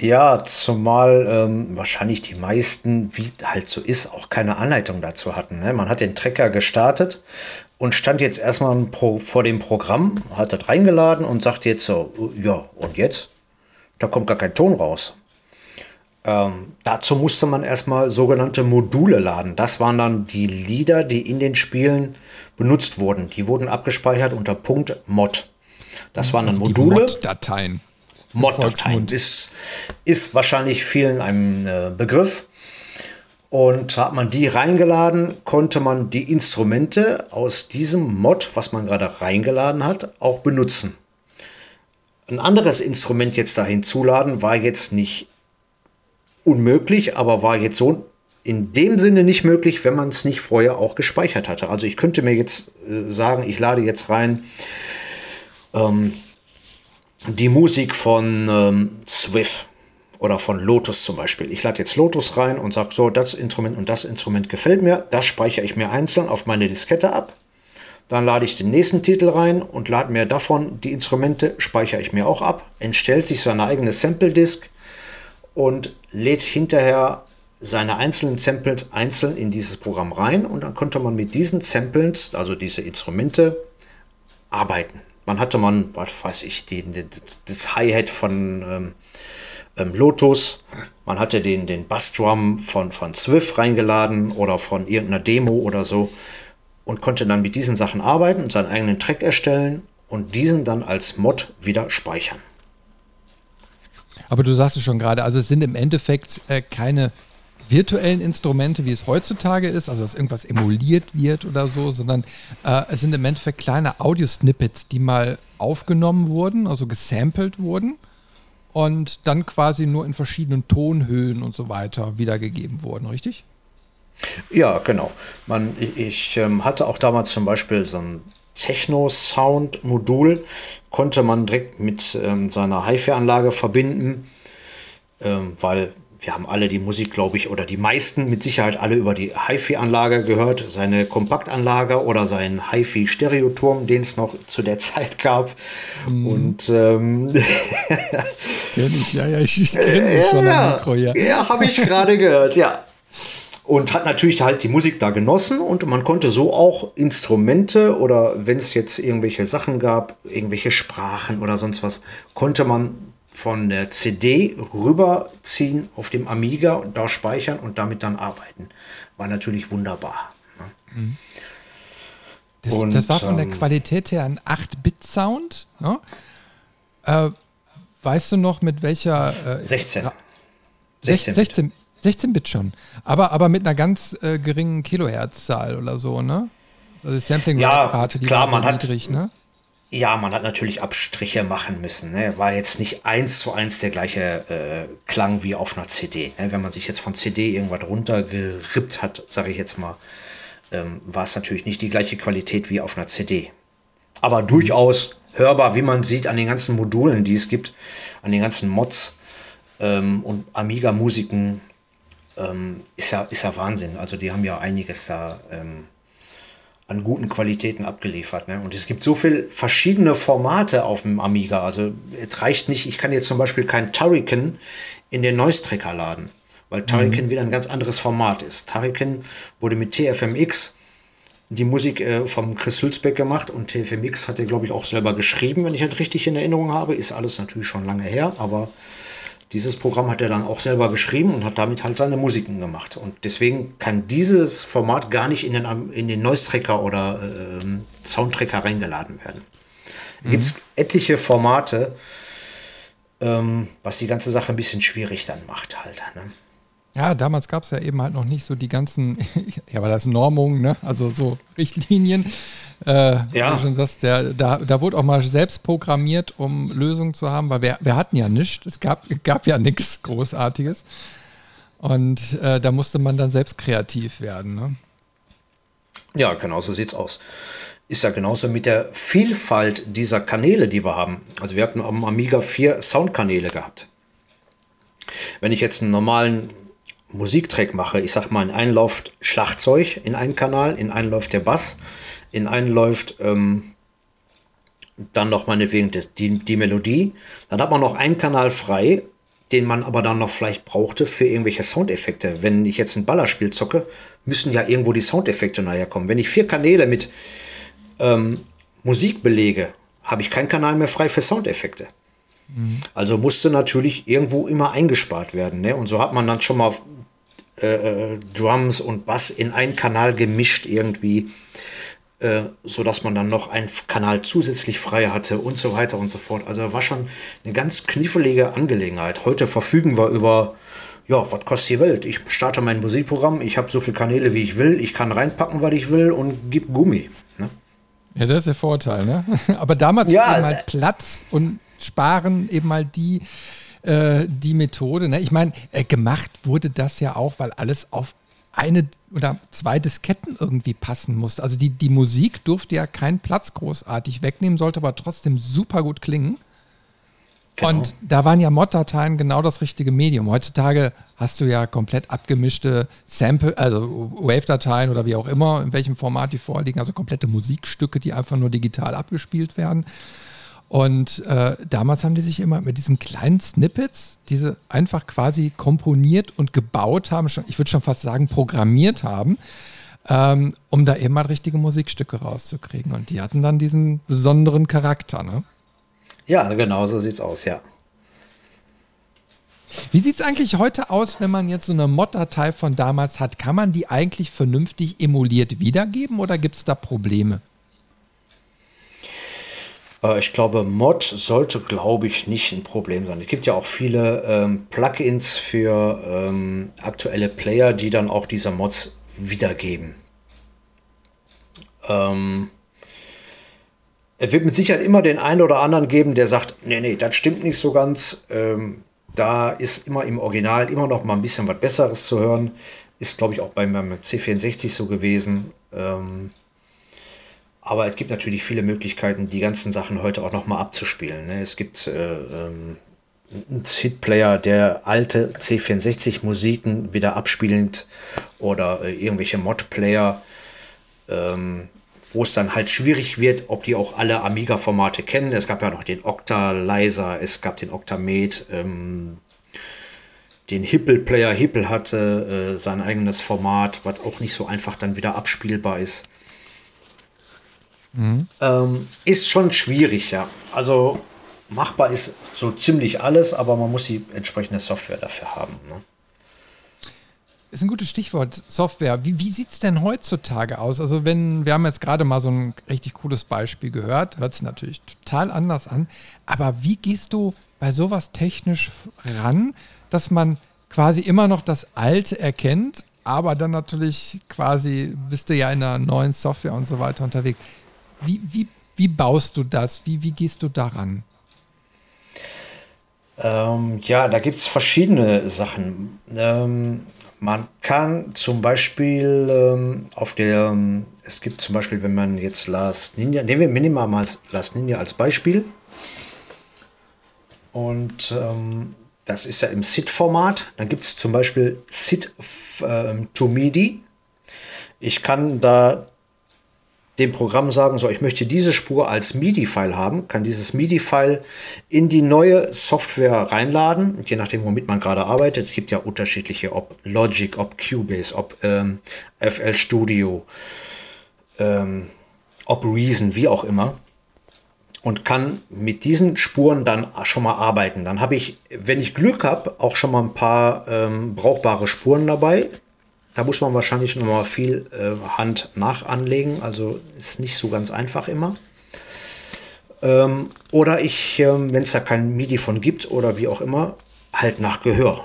Ja, zumal ähm, wahrscheinlich die meisten, wie halt so ist, auch keine Anleitung dazu hatten. Ne? Man hat den Trecker gestartet und stand jetzt erstmal vor dem Programm, hat das reingeladen und sagt jetzt so, ja, und jetzt? Da kommt gar kein Ton raus. Ähm, dazu musste man erstmal sogenannte Module laden. Das waren dann die Lieder, die in den Spielen benutzt wurden. Die wurden abgespeichert unter Punkt .mod. Das waren dann Module. Mod-Dateien. Mod-Dateien ist, ist wahrscheinlich vielen ein äh, Begriff. Und hat man die reingeladen, konnte man die Instrumente aus diesem Mod, was man gerade reingeladen hat, auch benutzen. Ein anderes Instrument jetzt da hinzuladen war jetzt nicht unmöglich, aber war jetzt so in dem Sinne nicht möglich, wenn man es nicht vorher auch gespeichert hatte. Also ich könnte mir jetzt äh, sagen, ich lade jetzt rein ähm, die Musik von ähm, Swift oder von Lotus zum Beispiel. Ich lade jetzt Lotus rein und sage so, das Instrument und das Instrument gefällt mir. Das speichere ich mir einzeln auf meine Diskette ab. Dann lade ich den nächsten Titel rein und lade mir davon die Instrumente, speichere ich mir auch ab, entstellt sich seine eigene Sample-Disk und lädt hinterher seine einzelnen Samples einzeln in dieses Programm rein und dann konnte man mit diesen Samples, also diese Instrumente, arbeiten. Man hatte man, was weiß ich, die, die das Hi-Hat von ähm, ähm, Lotus, man hatte den, den Bassdrum von, von Swift reingeladen oder von irgendeiner Demo oder so und konnte dann mit diesen Sachen arbeiten und seinen eigenen Track erstellen und diesen dann als Mod wieder speichern. Aber du sagst es schon gerade, also es sind im Endeffekt äh, keine virtuellen Instrumente, wie es heutzutage ist, also dass irgendwas emuliert wird oder so, sondern äh, es sind im Endeffekt kleine Audio-Snippets, die mal aufgenommen wurden, also gesampelt wurden und dann quasi nur in verschiedenen Tonhöhen und so weiter wiedergegeben wurden, richtig? Ja, genau. Man, ich, ich ähm, hatte auch damals zum Beispiel so ein Techno-Sound-Modul, konnte man direkt mit ähm, seiner HiFi-Anlage verbinden, ähm, weil wir haben alle die Musik, glaube ich, oder die meisten mit Sicherheit alle über die HiFi-Anlage gehört, seine Kompaktanlage oder seinen HiFi-Stereoturm, den es noch zu der Zeit gab. Mm. Und ähm, kenn ich, ja, ja, ich, ich kenne ja, schon ja, Mikro, ja. Ja, habe ich gerade gehört, ja. Und hat natürlich halt die Musik da genossen und man konnte so auch Instrumente oder wenn es jetzt irgendwelche Sachen gab, irgendwelche Sprachen oder sonst was, konnte man von der CD rüberziehen auf dem Amiga und da speichern und damit dann arbeiten. War natürlich wunderbar. Ne? Mhm. Das, und, das, war von der ähm, Qualität her ein 8-Bit-Sound. Ne? Äh, weißt du noch, mit welcher. Äh, 16. 16, 16, 16 Bit schon. Aber, aber mit einer ganz äh, geringen Kilohertzzahl oder so, ne? Also die Sampling-Rate, ja, die klar, man niedrig, hat, ne? Ja, man hat natürlich Abstriche machen müssen. Ne? War jetzt nicht eins zu eins der gleiche äh, Klang wie auf einer CD. Ne? Wenn man sich jetzt von CD irgendwas runtergerippt hat, sage ich jetzt mal, ähm, war es natürlich nicht die gleiche Qualität wie auf einer CD. Aber durchaus hörbar, wie man sieht an den ganzen Modulen, die es gibt, an den ganzen Mods ähm, und Amiga-Musiken, ähm, ist, ja, ist ja Wahnsinn. Also die haben ja einiges da ähm, an guten Qualitäten abgeliefert. Ne? Und es gibt so viele verschiedene Formate auf dem Amiga. Also es reicht nicht, ich kann jetzt zum Beispiel kein Turrican in den Noise Tracker laden, weil Turrican mhm. wieder ein ganz anderes Format ist. Turrican wurde mit TFMX die Musik äh, vom Chris Hülsbeck gemacht und TFMX hat er, glaube ich, auch selber geschrieben, wenn ich das richtig in Erinnerung habe. Ist alles natürlich schon lange her, aber dieses Programm hat er dann auch selber geschrieben und hat damit halt seine Musiken gemacht. Und deswegen kann dieses Format gar nicht in den, in den Noise Tracker oder äh, Soundtracker reingeladen werden. Da mhm. gibt es etliche Formate, ähm, was die ganze Sache ein bisschen schwierig dann macht halt. Ne? Ja, damals gab es ja eben halt noch nicht so die ganzen, ja, aber das Normungen, ne? also so Richtlinien. Äh, ja. Schon sagst, der, da, da wurde auch mal selbst programmiert, um Lösungen zu haben, weil wir, wir hatten ja nichts. Es gab, gab ja nichts Großartiges. Und äh, da musste man dann selbst kreativ werden. Ne? Ja, genau so sieht's aus. Ist ja genauso mit der Vielfalt dieser Kanäle, die wir haben. Also wir hatten am Amiga vier Soundkanäle gehabt. Wenn ich jetzt einen normalen Musiktrack mache, ich sag mal, in einen läuft Schlagzeug in einen Kanal, in einen läuft der Bass, in einen läuft ähm, dann noch meinetwegen die, die Melodie. Dann hat man noch einen Kanal frei, den man aber dann noch vielleicht brauchte für irgendwelche Soundeffekte. Wenn ich jetzt ein Ballerspiel zocke, müssen ja irgendwo die Soundeffekte nachher kommen. Wenn ich vier Kanäle mit ähm, Musik belege, habe ich keinen Kanal mehr frei für Soundeffekte. Mhm. Also musste natürlich irgendwo immer eingespart werden. Ne? Und so hat man dann schon mal äh, äh Drums und Bass in einen Kanal gemischt irgendwie äh, so dass man dann noch einen Kanal zusätzlich frei hatte und so weiter und so fort. Also war schon eine ganz knifflige Angelegenheit. Heute verfügen wir über, ja, was kostet die Welt? Ich starte mein Musikprogramm, ich habe so viele Kanäle, wie ich will, ich kann reinpacken, was ich will und gib Gummi. Ne? Ja, das ist der Vorteil, ne? Aber damals ja, eben halt Platz und sparen eben mal die, äh, die Methode. Ne? Ich meine, äh, gemacht wurde das ja auch, weil alles auf eine oder zwei Disketten irgendwie passen musste. Also die, die Musik durfte ja keinen Platz großartig wegnehmen, sollte aber trotzdem super gut klingen. Genau. Und da waren ja Mod-Dateien genau das richtige Medium. Heutzutage hast du ja komplett abgemischte Sample, also Wave-Dateien oder wie auch immer, in welchem Format die vorliegen, also komplette Musikstücke, die einfach nur digital abgespielt werden. Und äh, damals haben die sich immer mit diesen kleinen Snippets, diese einfach quasi komponiert und gebaut haben, schon, ich würde schon fast sagen programmiert haben, ähm, um da eben mal richtige Musikstücke rauszukriegen. Und die hatten dann diesen besonderen Charakter, ne? Ja, genau so sieht's aus, ja. Wie sieht es eigentlich heute aus, wenn man jetzt so eine Mod-Datei von damals hat? Kann man die eigentlich vernünftig emuliert wiedergeben oder gibt es da Probleme? Äh, ich glaube, Mod sollte, glaube ich, nicht ein Problem sein. Es gibt ja auch viele ähm, Plugins für ähm, aktuelle Player, die dann auch diese Mods wiedergeben. Ähm, es wird mit Sicherheit immer den einen oder anderen geben, der sagt, nee, nee, das stimmt nicht so ganz. Ähm, da ist immer im Original immer noch mal ein bisschen was Besseres zu hören. Ist, glaube ich, auch beim, beim C64 so gewesen. Ähm, aber es gibt natürlich viele Möglichkeiten, die ganzen Sachen heute auch noch mal abzuspielen. Ne? Es gibt äh, ähm, einen SID-Player, der alte C64-Musiken wieder abspielend oder äh, irgendwelche Mod-Player. Ähm, wo es dann halt schwierig wird, ob die auch alle Amiga-Formate kennen. Es gab ja noch den Octalizer, es gab den Octamed, ähm, den Hippel-Player. Hippel hatte äh, sein eigenes Format, was auch nicht so einfach dann wieder abspielbar ist. Mhm. Ähm, ist schon schwierig, ja. Also machbar ist so ziemlich alles, aber man muss die entsprechende Software dafür haben. Ne? ist ein gutes Stichwort, Software. Wie, wie sieht es denn heutzutage aus? Also, wenn, wir haben jetzt gerade mal so ein richtig cooles Beispiel gehört, hört sich natürlich total anders an. Aber wie gehst du bei sowas technisch ran, dass man quasi immer noch das Alte erkennt, aber dann natürlich quasi bist du ja in einer neuen Software und so weiter unterwegs. Wie, wie, wie baust du das? Wie, wie gehst du daran? Ähm, ja, da gibt es verschiedene Sachen. Ähm, man kann zum Beispiel ähm, auf der, ähm, es gibt zum Beispiel, wenn man jetzt Last Ninja, nehmen wir minimal mal Last Ninja als Beispiel. Und ähm, das ist ja im SID-Format. Dann gibt es zum Beispiel SID äh, to MIDI. Ich kann da dem Programm sagen, so, ich möchte diese Spur als MIDI-File haben, kann dieses MIDI-File in die neue Software reinladen, je nachdem, womit man gerade arbeitet. Es gibt ja unterschiedliche, ob Logic, ob Cubase, ob ähm, FL Studio, ähm, ob Reason, wie auch immer. Und kann mit diesen Spuren dann schon mal arbeiten. Dann habe ich, wenn ich Glück habe, auch schon mal ein paar ähm, brauchbare Spuren dabei, da muss man wahrscheinlich noch mal viel äh, Hand nachanlegen, also ist nicht so ganz einfach immer. Ähm, oder ich, ähm, wenn es da kein MIDI von gibt oder wie auch immer, halt nach Gehör.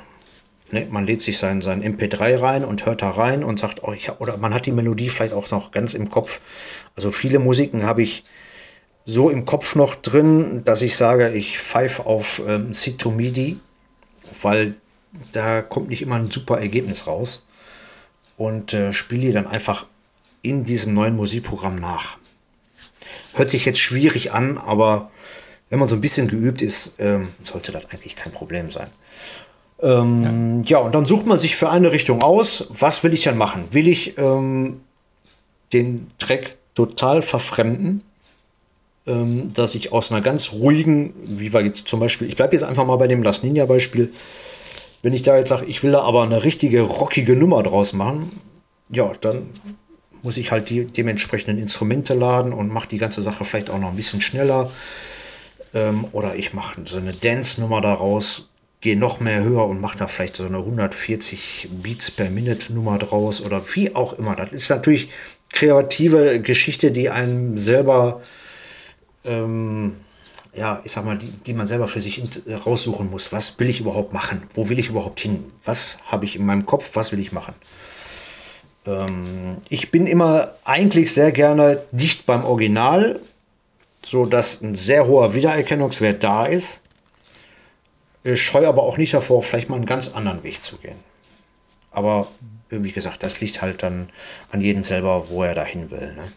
Ne, man lädt sich sein, sein MP3 rein und hört da rein und sagt, oh, ich hab, oder man hat die Melodie vielleicht auch noch ganz im Kopf. Also viele Musiken habe ich so im Kopf noch drin, dass ich sage, ich pfeife auf ähm, C2 MIDI, weil da kommt nicht immer ein super Ergebnis raus und äh, spiele die dann einfach in diesem neuen Musikprogramm nach. Hört sich jetzt schwierig an, aber wenn man so ein bisschen geübt ist, ähm, sollte das eigentlich kein Problem sein. Ähm, ja. ja. und dann sucht man sich für eine Richtung aus. Was will ich dann machen? Will ich ähm, den Track total verfremden? Ähm, dass ich aus einer ganz ruhigen, wie wir jetzt zum Beispiel, ich bleibe jetzt einfach mal bei dem Las Ninja Beispiel, wenn ich da jetzt sage, ich will da aber eine richtige rockige Nummer draus machen, ja, dann muss ich halt die dementsprechenden Instrumente laden und mache die ganze Sache vielleicht auch noch ein bisschen schneller. Ähm, oder ich mache so eine Dance-Nummer daraus, gehe noch mehr höher und mache da vielleicht so eine 140 Beats per Minute Nummer draus oder wie auch immer. Das ist natürlich kreative Geschichte, die einem selber ähm, ja, ich sag mal, die, die man selber für sich raussuchen muss. Was will ich überhaupt machen? Wo will ich überhaupt hin? Was habe ich in meinem Kopf? Was will ich machen? Ähm, ich bin immer eigentlich sehr gerne dicht beim Original, so dass ein sehr hoher Wiedererkennungswert da ist. Ich scheue aber auch nicht davor, vielleicht mal einen ganz anderen Weg zu gehen. Aber wie gesagt, das liegt halt dann an jedem selber, wo er dahin will. Ne?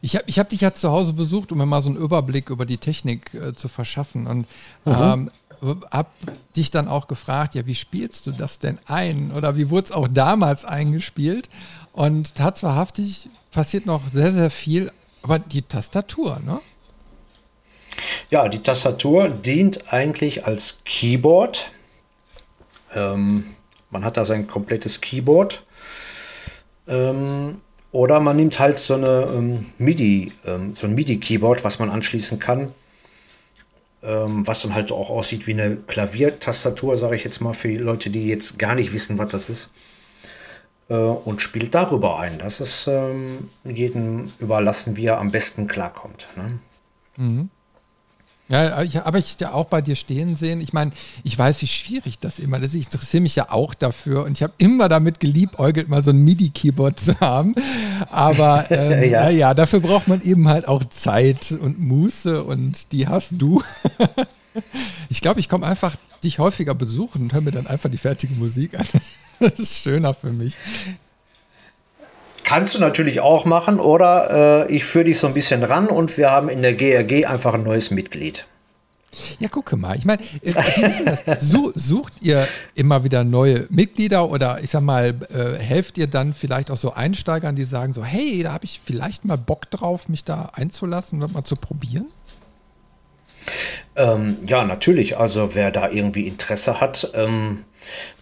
Ich habe ich hab dich ja zu Hause besucht, um mir mal so einen Überblick über die Technik äh, zu verschaffen. Und mhm. ähm, habe dich dann auch gefragt, ja, wie spielst du das denn ein? Oder wie wurde es auch damals eingespielt? Und tatsächlich passiert noch sehr, sehr viel, aber die Tastatur, ne? Ja, die Tastatur dient eigentlich als Keyboard. Ähm, man hat da sein komplettes Keyboard. Ähm, oder man nimmt halt so eine ähm, MIDI, ähm, so ein MIDI-Keyboard, was man anschließen kann, ähm, was dann halt auch aussieht wie eine Klaviertastatur, sage ich jetzt mal, für die Leute, die jetzt gar nicht wissen, was das ist. Äh, und spielt darüber ein. Das ist ähm, jedem überlassen, wie er am besten klarkommt. Ne? Mhm. Ja, ich, aber ich ja auch bei dir stehen sehen. Ich meine, ich weiß, wie schwierig das immer ist. Ich interessiere mich ja auch dafür und ich habe immer damit geliebäugelt, mal so ein MIDI-Keyboard zu haben. Aber ähm, ja. ja, dafür braucht man eben halt auch Zeit und Muße und die hast du. ich glaube, ich komme einfach dich häufiger besuchen und höre mir dann einfach die fertige Musik an. das ist schöner für mich. Kannst du natürlich auch machen oder äh, ich führe dich so ein bisschen ran und wir haben in der GRG einfach ein neues Mitglied. Ja, gucke mal. Ich meine, sucht ihr immer wieder neue Mitglieder oder ich sag mal, äh, helft ihr dann vielleicht auch so Einsteigern, die sagen so, hey, da habe ich vielleicht mal Bock drauf, mich da einzulassen und mal zu probieren? Ähm, ja, natürlich. Also wer da irgendwie Interesse hat, ähm,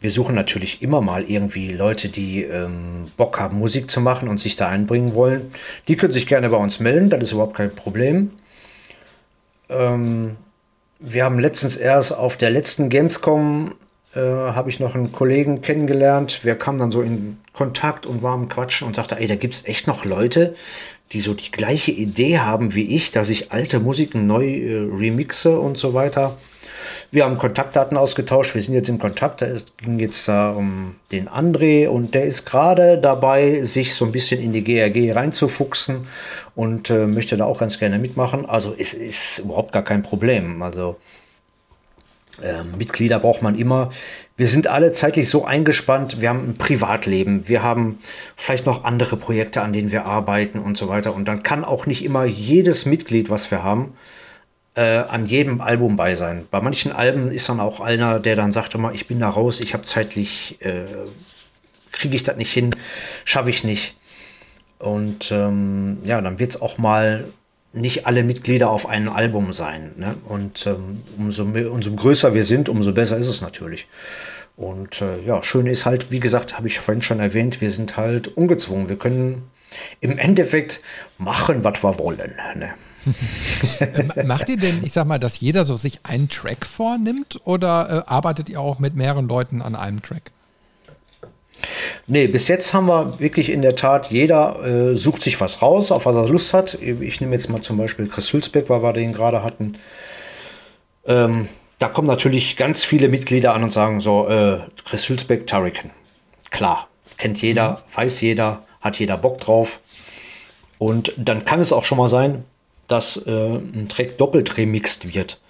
wir suchen natürlich immer mal irgendwie Leute, die ähm, Bock haben, Musik zu machen und sich da einbringen wollen. Die können sich gerne bei uns melden, das ist überhaupt kein Problem. Ähm, wir haben letztens erst auf der letzten Gamescom äh, habe ich noch einen Kollegen kennengelernt. Wir kamen dann so in Kontakt und waren quatschen und sagte, ey, da gibt es echt noch Leute, die so die gleiche Idee haben wie ich, dass ich alte Musiken neu äh, remixe und so weiter. Wir haben Kontaktdaten ausgetauscht, wir sind jetzt in Kontakt. Es ging jetzt da um den André und der ist gerade dabei, sich so ein bisschen in die GRG reinzufuchsen und äh, möchte da auch ganz gerne mitmachen. Also es ist überhaupt gar kein Problem. Also äh, Mitglieder braucht man immer. Wir sind alle zeitlich so eingespannt. Wir haben ein Privatleben. Wir haben vielleicht noch andere Projekte, an denen wir arbeiten und so weiter. Und dann kann auch nicht immer jedes Mitglied, was wir haben, äh, an jedem Album bei sein. Bei manchen Alben ist dann auch einer, der dann sagt immer, ich bin da raus, ich habe zeitlich, äh, kriege ich das nicht hin, schaffe ich nicht. Und ähm, ja, dann wird es auch mal nicht alle Mitglieder auf einem Album sein. Ne? Und ähm, umso, mehr, umso größer wir sind, umso besser ist es natürlich. Und äh, ja, schön ist halt, wie gesagt, habe ich vorhin schon erwähnt, wir sind halt ungezwungen. Wir können im Endeffekt machen, was wir wollen. Ne? Macht ihr denn, ich sag mal, dass jeder so sich einen Track vornimmt oder äh, arbeitet ihr auch mit mehreren Leuten an einem Track? Nee, bis jetzt haben wir wirklich in der Tat, jeder äh, sucht sich was raus, auf was er Lust hat. Ich nehme jetzt mal zum Beispiel Chris Hülsbeck, weil wir den gerade hatten. Ähm, da kommen natürlich ganz viele Mitglieder an und sagen so, äh, Chris Hülsbeck, Tarikan. Klar, kennt jeder, mhm. weiß jeder, hat jeder Bock drauf. Und dann kann es auch schon mal sein, dass äh, ein Track doppelt remixt wird.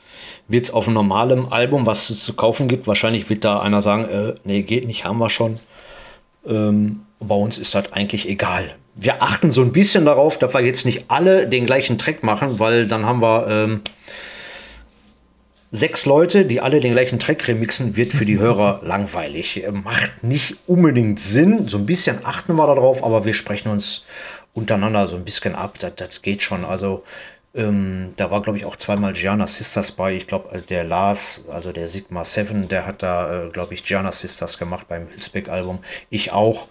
Wird es auf einem normalen Album, was es zu kaufen gibt, wahrscheinlich wird da einer sagen, äh, nee, geht nicht, haben wir schon. Ähm, bei uns ist das eigentlich egal. Wir achten so ein bisschen darauf, dass wir jetzt nicht alle den gleichen Track machen, weil dann haben wir ähm, sechs Leute, die alle den gleichen Track remixen, wird für die Hörer langweilig. Macht nicht unbedingt Sinn. So ein bisschen achten wir darauf, aber wir sprechen uns untereinander so ein bisschen ab. Das, das geht schon. Also ähm, da war, glaube ich, auch zweimal Gianna Sisters bei. Ich glaube, der Lars, also der Sigma 7, der hat da, äh, glaube ich, Gianna Sisters gemacht beim Hilsbeck-Album. Ich auch.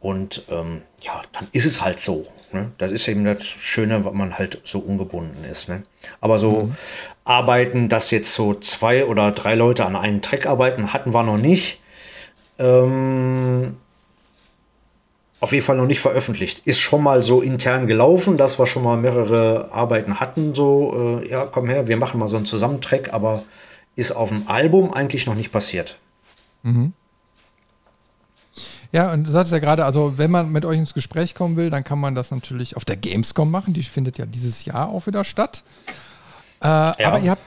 Und ähm, ja, dann ist es halt so. Ne? Das ist eben das Schöne, weil man halt so ungebunden ist. Ne? Aber so mhm. arbeiten, dass jetzt so zwei oder drei Leute an einem Track arbeiten, hatten wir noch nicht. Ähm, auf jeden Fall noch nicht veröffentlicht. Ist schon mal so intern gelaufen, dass wir schon mal mehrere Arbeiten hatten. So, äh, ja, komm her, wir machen mal so einen Zusammentrack, aber ist auf dem Album eigentlich noch nicht passiert. Mhm. Ja, und du sagst ja gerade, also wenn man mit euch ins Gespräch kommen will, dann kann man das natürlich auf der Gamescom machen. Die findet ja dieses Jahr auch wieder statt. Äh, ja. Aber ihr habt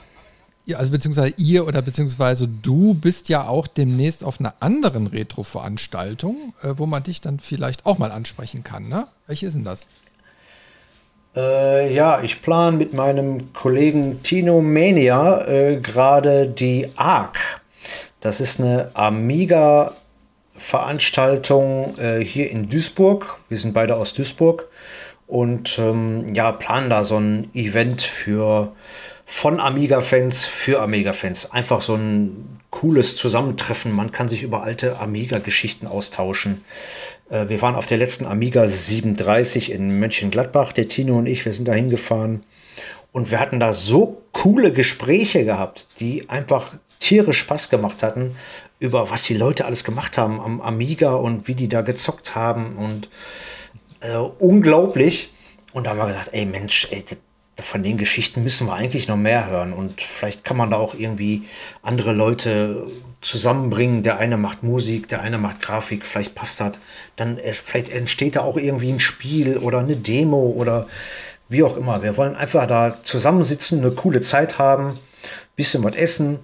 also beziehungsweise ihr oder beziehungsweise du bist ja auch demnächst auf einer anderen Retro-Veranstaltung, äh, wo man dich dann vielleicht auch mal ansprechen kann, ne? Welche ist denn das? Äh, ja, ich plane mit meinem Kollegen Tino Mania äh, gerade die ARC. Das ist eine Amiga-Veranstaltung äh, hier in Duisburg. Wir sind beide aus Duisburg und ähm, ja, planen da so ein Event für von Amiga-Fans für Amiga-Fans. Einfach so ein cooles Zusammentreffen. Man kann sich über alte Amiga-Geschichten austauschen. Äh, wir waren auf der letzten Amiga 37 in Mönchengladbach, der Tino und ich, wir sind da hingefahren. Und wir hatten da so coole Gespräche gehabt, die einfach tierisch Spaß gemacht hatten, über was die Leute alles gemacht haben am Amiga und wie die da gezockt haben und äh, unglaublich. Und da haben wir gesagt, ey Mensch, ey, von den Geschichten müssen wir eigentlich noch mehr hören. Und vielleicht kann man da auch irgendwie andere Leute zusammenbringen. Der eine macht Musik, der eine macht Grafik, vielleicht passt das. Dann vielleicht entsteht da auch irgendwie ein Spiel oder eine Demo oder wie auch immer. Wir wollen einfach da zusammensitzen, eine coole Zeit haben, bisschen was essen,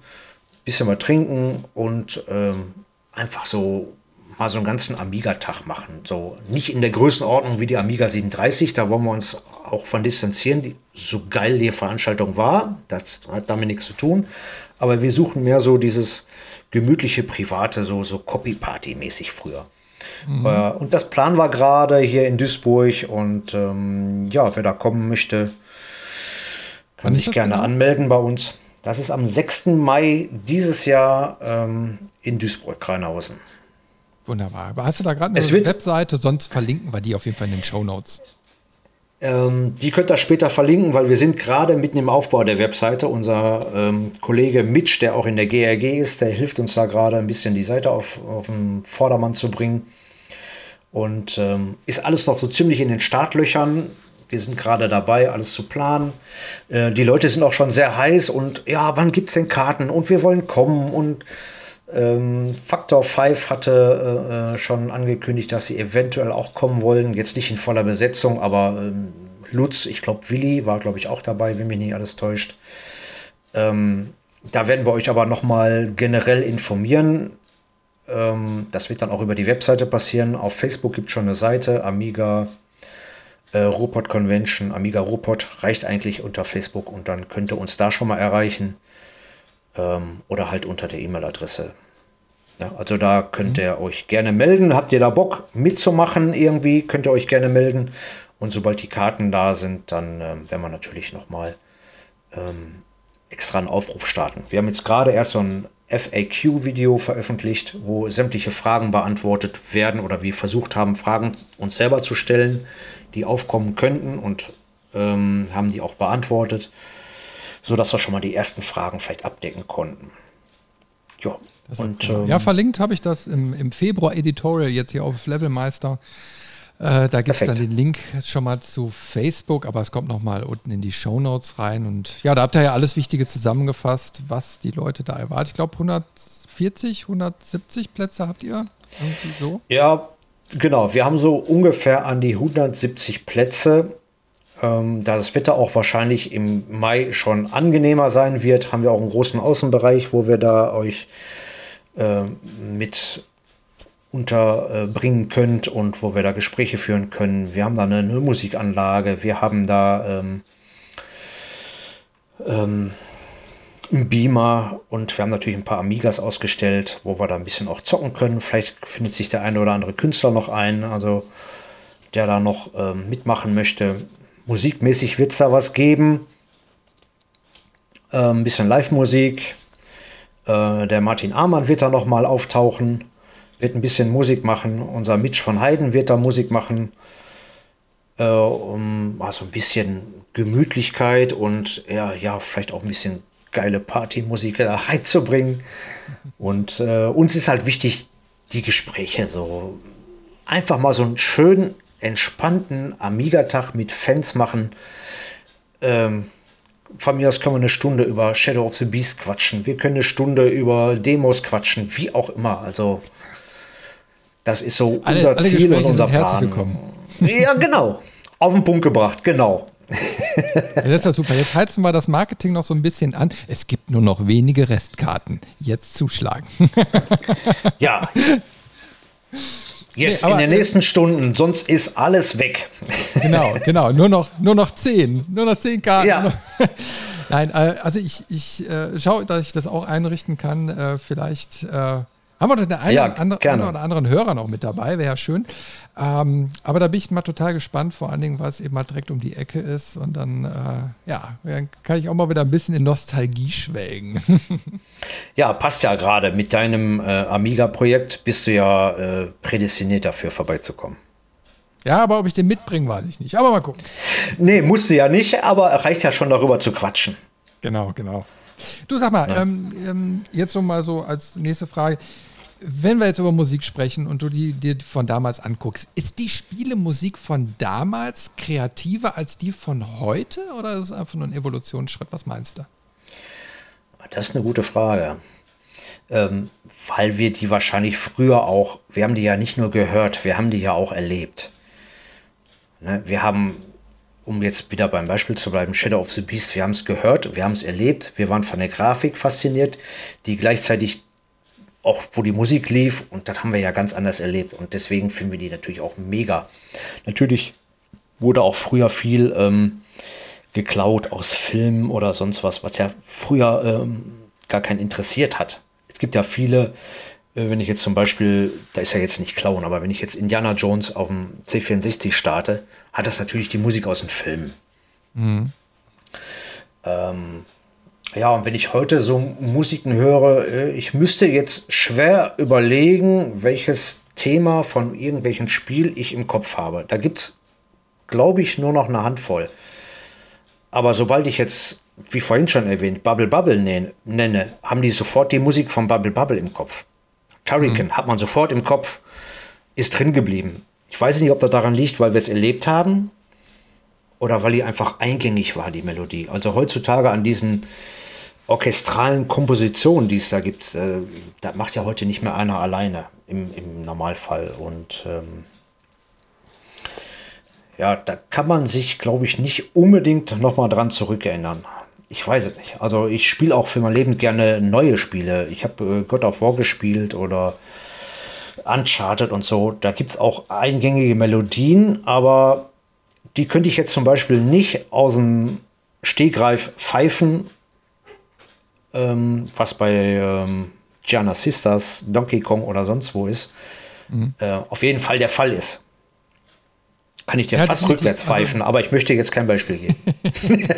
bisschen was trinken und ähm, einfach so mal so einen ganzen Amiga-Tag machen. So nicht in der Größenordnung wie die Amiga 37, da wollen wir uns auch von distanzieren, die, so geil die Veranstaltung war, das hat damit nichts zu tun. Aber wir suchen mehr so dieses gemütliche Private, so, so Copy-Party-mäßig früher. Mhm. Äh, und das Plan war gerade hier in Duisburg und ähm, ja, wer da kommen möchte, kann sich gerne genau? anmelden bei uns. Das ist am 6. Mai dieses Jahr ähm, in Duisburg-Kreinhausen. Wunderbar. Aber hast du da gerade eine Webseite? Sonst verlinken wir die auf jeden Fall in den Show Notes. Ähm, die könnt ihr später verlinken, weil wir sind gerade mitten im Aufbau der Webseite. Unser ähm, Kollege Mitch, der auch in der GRG ist, der hilft uns da gerade ein bisschen die Seite auf, auf den Vordermann zu bringen. Und ähm, ist alles noch so ziemlich in den Startlöchern. Wir sind gerade dabei, alles zu planen. Äh, die Leute sind auch schon sehr heiß und ja, wann gibt es denn Karten? Und wir wollen kommen und ähm, Factor 5 hatte äh, äh, schon angekündigt, dass sie eventuell auch kommen wollen. Jetzt nicht in voller Besetzung, aber ähm, Lutz, ich glaube Willi war, glaube ich, auch dabei, wenn mich nicht alles täuscht. Ähm, da werden wir euch aber noch mal generell informieren. Ähm, das wird dann auch über die Webseite passieren. Auf Facebook gibt es schon eine Seite, Amiga äh, Robot Convention, Amiga Robot, reicht eigentlich unter Facebook und dann könnt ihr uns da schon mal erreichen ähm, oder halt unter der E-Mail-Adresse. Ja, also da könnt ihr euch gerne melden. Habt ihr da Bock mitzumachen irgendwie, könnt ihr euch gerne melden. Und sobald die Karten da sind, dann ähm, werden wir natürlich nochmal ähm, extra einen Aufruf starten. Wir haben jetzt gerade erst so ein FAQ-Video veröffentlicht, wo sämtliche Fragen beantwortet werden oder wir versucht haben, Fragen uns selber zu stellen, die aufkommen könnten und ähm, haben die auch beantwortet so dass wir schon mal die ersten Fragen vielleicht abdecken konnten. Ja, und, cool. ähm, ja verlinkt habe ich das im, im Februar Editorial jetzt hier auf Levelmeister. Äh, da gibt es dann den Link schon mal zu Facebook, aber es kommt noch mal unten in die Show Notes rein. Und ja, da habt ihr ja alles Wichtige zusammengefasst, was die Leute da erwarten. Ich glaube, 140, 170 Plätze habt ihr irgendwie so? Ja, genau. Wir haben so ungefähr an die 170 Plätze. Ähm, da das Wetter auch wahrscheinlich im Mai schon angenehmer sein wird, haben wir auch einen großen Außenbereich, wo wir da euch äh, mit unterbringen könnt und wo wir da Gespräche führen können. Wir haben da eine, eine Musikanlage, wir haben da ähm, ähm, einen Beamer und wir haben natürlich ein paar Amigas ausgestellt, wo wir da ein bisschen auch zocken können. Vielleicht findet sich der eine oder andere Künstler noch ein, also der da noch ähm, mitmachen möchte. Musikmäßig wird es da was geben. Äh, ein bisschen Live-Musik. Äh, der Martin Amann wird da noch mal auftauchen. Wird ein bisschen Musik machen. Unser Mitch von Heiden wird da Musik machen. Äh, um also ein bisschen Gemütlichkeit und ja, ja, vielleicht auch ein bisschen geile Partymusik da reinzubringen. Und äh, uns ist halt wichtig, die Gespräche so einfach mal so einen schönen entspannten Amiga-Tag mit Fans machen. Ähm, von mir aus können wir eine Stunde über Shadow of the Beast quatschen. Wir können eine Stunde über Demos quatschen, wie auch immer. Also, das ist so alle, unser alle Ziel und unser Plan. Ja, genau. Auf den Punkt gebracht, genau. Das ist ja super. Jetzt heizen wir das Marketing noch so ein bisschen an. Es gibt nur noch wenige Restkarten. Jetzt zuschlagen. Ja. Jetzt nee, in den nächsten Stunden, sonst ist alles weg. Genau, genau. Nur noch, nur noch zehn. Nur noch zehn Karten. Ja. Nein, äh, also ich, ich äh, schaue, dass ich das auch einrichten kann. Äh, vielleicht haben wir den einen, ja, andere, einen oder anderen Hörer noch mit dabei, wäre ja schön. Ähm, aber da bin ich mal total gespannt, vor allen Dingen, weil es eben mal direkt um die Ecke ist. Und dann, äh, ja, dann kann ich auch mal wieder ein bisschen in Nostalgie schwelgen. ja, passt ja gerade. Mit deinem äh, Amiga-Projekt bist du ja äh, prädestiniert dafür, vorbeizukommen. Ja, aber ob ich den mitbringe, weiß ich nicht. Aber mal gucken. Nee, musst du ja nicht, aber reicht ja schon darüber zu quatschen. Genau, genau. Du sag mal, ja. ähm, ähm, jetzt noch mal so als nächste Frage wenn wir jetzt über Musik sprechen und du die dir von damals anguckst, ist die Spielemusik von damals kreativer als die von heute oder ist es einfach nur ein Evolutionsschritt? Was meinst du? Das ist eine gute Frage. Ähm, weil wir die wahrscheinlich früher auch, wir haben die ja nicht nur gehört, wir haben die ja auch erlebt. Ne? Wir haben, um jetzt wieder beim Beispiel zu bleiben, Shadow of the Beast, wir haben es gehört, wir haben es erlebt, wir waren von der Grafik fasziniert, die gleichzeitig auch wo die Musik lief und das haben wir ja ganz anders erlebt und deswegen finden wir die natürlich auch mega. Natürlich wurde auch früher viel ähm, geklaut aus Filmen oder sonst was, was ja früher ähm, gar keinen interessiert hat. Es gibt ja viele, äh, wenn ich jetzt zum Beispiel, da ist ja jetzt nicht klauen, aber wenn ich jetzt Indiana Jones auf dem C64 starte, hat das natürlich die Musik aus dem Film. Mhm. Ähm, ja, und wenn ich heute so Musiken höre, äh, ich müsste jetzt schwer überlegen, welches Thema von irgendwelchen Spiel ich im Kopf habe. Da gibt es, glaube ich, nur noch eine Handvoll. Aber sobald ich jetzt, wie vorhin schon erwähnt, Bubble Bubble nenne, haben die sofort die Musik von Bubble Bubble im Kopf. Turrican mhm. hat man sofort im Kopf, ist drin geblieben. Ich weiß nicht, ob das daran liegt, weil wir es erlebt haben oder weil die einfach eingängig war, die Melodie. Also heutzutage an diesen orchestralen Kompositionen, die es da gibt, äh, das macht ja heute nicht mehr einer alleine im, im Normalfall. Und ähm, ja, da kann man sich, glaube ich, nicht unbedingt nochmal dran zurückerinnern. Ich weiß es nicht. Also ich spiele auch für mein Leben gerne neue Spiele. Ich habe äh, God of War gespielt oder Uncharted und so. Da gibt es auch eingängige Melodien, aber die könnte ich jetzt zum Beispiel nicht aus dem Stegreif pfeifen ähm, was bei ähm, Gianna Sisters, Donkey Kong oder sonst wo ist, mhm. äh, auf jeden Fall der Fall ist. Kann ich dir ja, fast rückwärts also pfeifen, also, aber ich möchte jetzt kein Beispiel geben.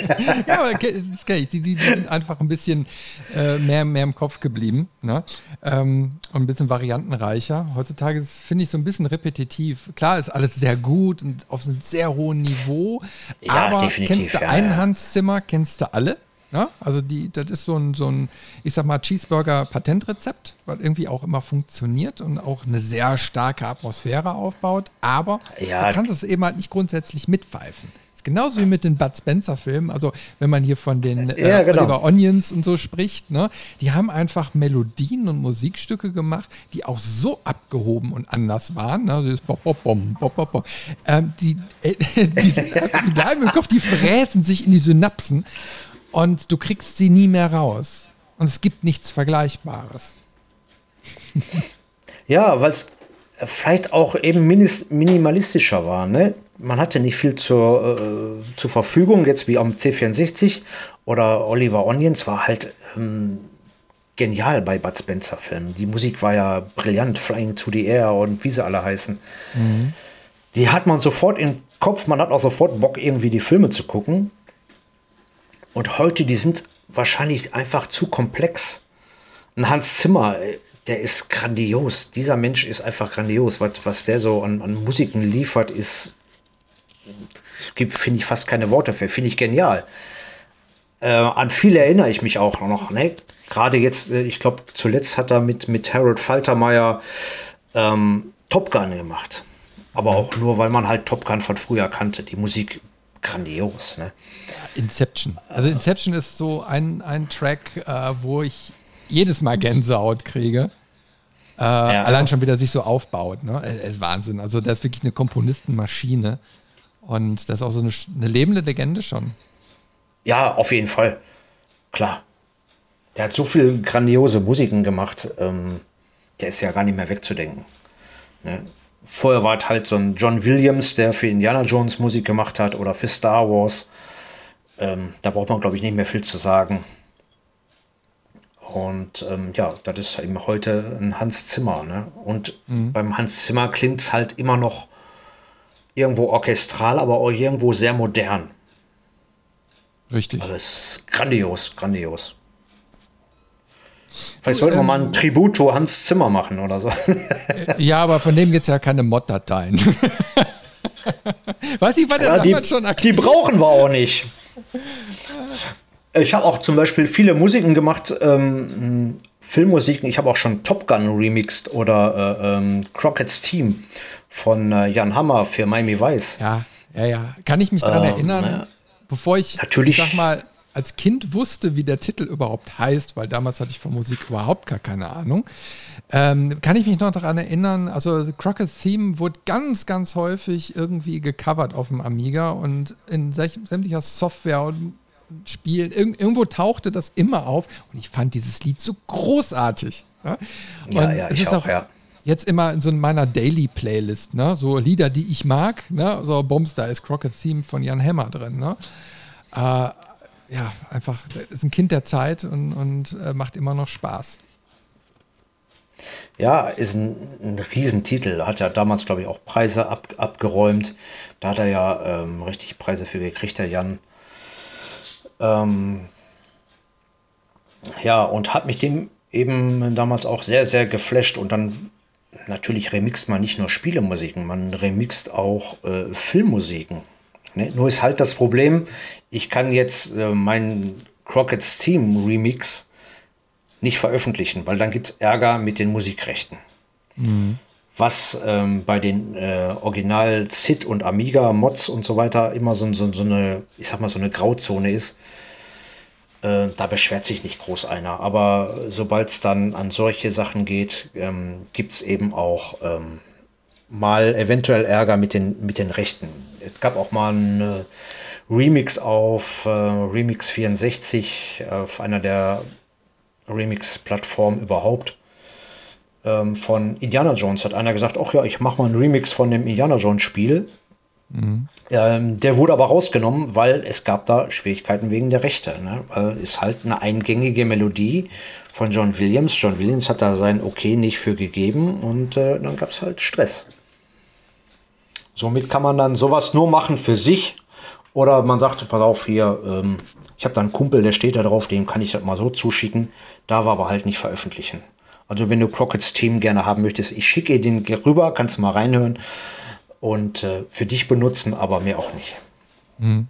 ja, aber das kann ich. Die, die, die sind einfach ein bisschen äh, mehr, mehr im Kopf geblieben ne? Ähm, und ein bisschen variantenreicher. Heutzutage finde ich so ein bisschen repetitiv. Klar ist alles sehr gut und auf einem sehr hohen Niveau, ja, aber definitiv, kennst du ja, ein Hans Zimmer, kennst du alle? Ja, also die, das ist so ein, so ein, ich sag mal, Cheeseburger-Patentrezept, weil irgendwie auch immer funktioniert und auch eine sehr starke Atmosphäre aufbaut. Aber ja. du kannst es eben halt nicht grundsätzlich mitpfeifen. Genauso wie mit den Bud Spencer-Filmen, also wenn man hier von den äh, ja, genau. Oliver Onions und so spricht, ne, die haben einfach Melodien und Musikstücke gemacht, die auch so abgehoben und anders waren. Ne, also bop, bop, bom, bop, bop, bop. Ähm, die, äh, die, sind einfach, die bleiben im Kopf, die fräsen sich in die Synapsen und du kriegst sie nie mehr raus. Und es gibt nichts Vergleichbares. ja, weil es vielleicht auch eben minimalistischer war. Ne? Man hatte nicht viel zur, äh, zur Verfügung, jetzt wie am C64 oder Oliver Onions war halt ähm, genial bei Bud Spencer Filmen. Die Musik war ja brillant, Flying to the Air und wie sie alle heißen. Mhm. Die hat man sofort im Kopf, man hat auch sofort Bock, irgendwie die Filme zu gucken. Und heute, die sind wahrscheinlich einfach zu komplex. Ein Hans Zimmer, der ist grandios. Dieser Mensch ist einfach grandios. Was, was der so an, an Musiken liefert, ist, gibt, finde ich, fast keine Worte für. Finde ich genial. Äh, an viele erinnere ich mich auch noch. Ne? Gerade jetzt, äh, ich glaube, zuletzt hat er mit, mit Harold Faltermeier ähm, Top Gun gemacht. Aber auch nur, weil man halt Top Gun von früher kannte. Die Musik grandios. Ne? Inception. Also Inception ist so ein, ein Track, äh, wo ich jedes Mal Gänsehaut kriege. Äh, ja. Allein schon wieder sich so aufbaut. Ne? Es ist Wahnsinn. Also das ist wirklich eine Komponistenmaschine. Und das ist auch so eine, eine lebende Legende schon. Ja, auf jeden Fall. Klar. Der hat so viel grandiose Musiken gemacht. Ähm, der ist ja gar nicht mehr wegzudenken. Ne? Vorher war es halt so ein John Williams, der für Indiana Jones Musik gemacht hat oder für Star Wars. Ähm, da braucht man, glaube ich, nicht mehr viel zu sagen. Und ähm, ja, das ist eben heute ein Hans Zimmer. Ne? Und mhm. beim Hans Zimmer klingt es halt immer noch irgendwo orchestral, aber auch irgendwo sehr modern. Richtig. Also es ist grandios, grandios. Vielleicht sollten wir mal ein ähm, Tribut zu Hans Zimmer machen oder so. Ja, aber von dem gibt es ja keine Mod-Dateien. Weiß ich, war der ja, damals schon aktiv? Die brauchen wir auch nicht. Ich habe auch zum Beispiel viele Musiken gemacht ähm, Filmmusiken. Ich habe auch schon Top Gun remixed oder äh, ähm, Crockett's Team von äh, Jan Hammer für Miami Vice. Ja, ja, ja. Kann ich mich daran ähm, erinnern, ja. bevor ich, Natürlich. ich sag mal, als Kind wusste, wie der Titel überhaupt heißt, weil damals hatte ich von Musik überhaupt gar keine Ahnung. Ähm, kann ich mich noch daran erinnern, also Crockett's Theme wurde ganz, ganz häufig irgendwie gecovert auf dem Amiga und in sämtlicher Software und Spielen, Ir irgendwo tauchte das immer auf und ich fand dieses Lied so großartig. Ja, ja, ja ich auch, auch, ja. Jetzt immer in so meiner Daily Playlist, ne? so Lieder, die ich mag, ne? so da ist Crockett's Theme von Jan Hammer drin. Ne? Äh, ja, einfach, ist ein Kind der Zeit und, und äh, macht immer noch Spaß. Ja, ist ein, ein Riesentitel. Hat ja damals, glaube ich, auch Preise ab, abgeräumt. Da hat er ja ähm, richtig Preise für gekriegt, der Jan. Ähm, ja, und hat mich dem eben damals auch sehr, sehr geflasht. Und dann natürlich remixt man nicht nur Spielemusiken, man remixt auch äh, Filmmusiken. Ne? Nur ist halt das Problem, ich kann jetzt äh, meinen Crockett's Team Remix nicht veröffentlichen, weil dann gibt es Ärger mit den Musikrechten. Mhm. Was ähm, bei den äh, Original SID und Amiga Mods und so weiter immer so, so, so eine, ich sag mal, so eine Grauzone ist. Äh, da beschwert sich nicht groß einer. Aber sobald es dann an solche Sachen geht, ähm, gibt es eben auch ähm, mal eventuell Ärger mit den, mit den Rechten. Es gab auch mal einen Remix auf äh, Remix 64 auf einer der Remix-Plattformen überhaupt. Ähm, von Indiana Jones hat einer gesagt, ach ja, ich mache mal einen Remix von dem Indiana Jones Spiel. Mhm. Ähm, der wurde aber rausgenommen, weil es gab da Schwierigkeiten wegen der Rechte. Ne? Weil ist halt eine eingängige Melodie von John Williams. John Williams hat da sein Okay nicht für gegeben und äh, dann gab es halt Stress. Somit kann man dann sowas nur machen für sich oder man sagt, pass auf, hier, ähm, ich habe da einen Kumpel, der steht da drauf, dem kann ich das mal so zuschicken, darf aber halt nicht veröffentlichen. Also wenn du Crockett's Team gerne haben möchtest, ich schicke dir den rüber, kannst du mal reinhören und äh, für dich benutzen, aber mehr auch nicht. Mhm.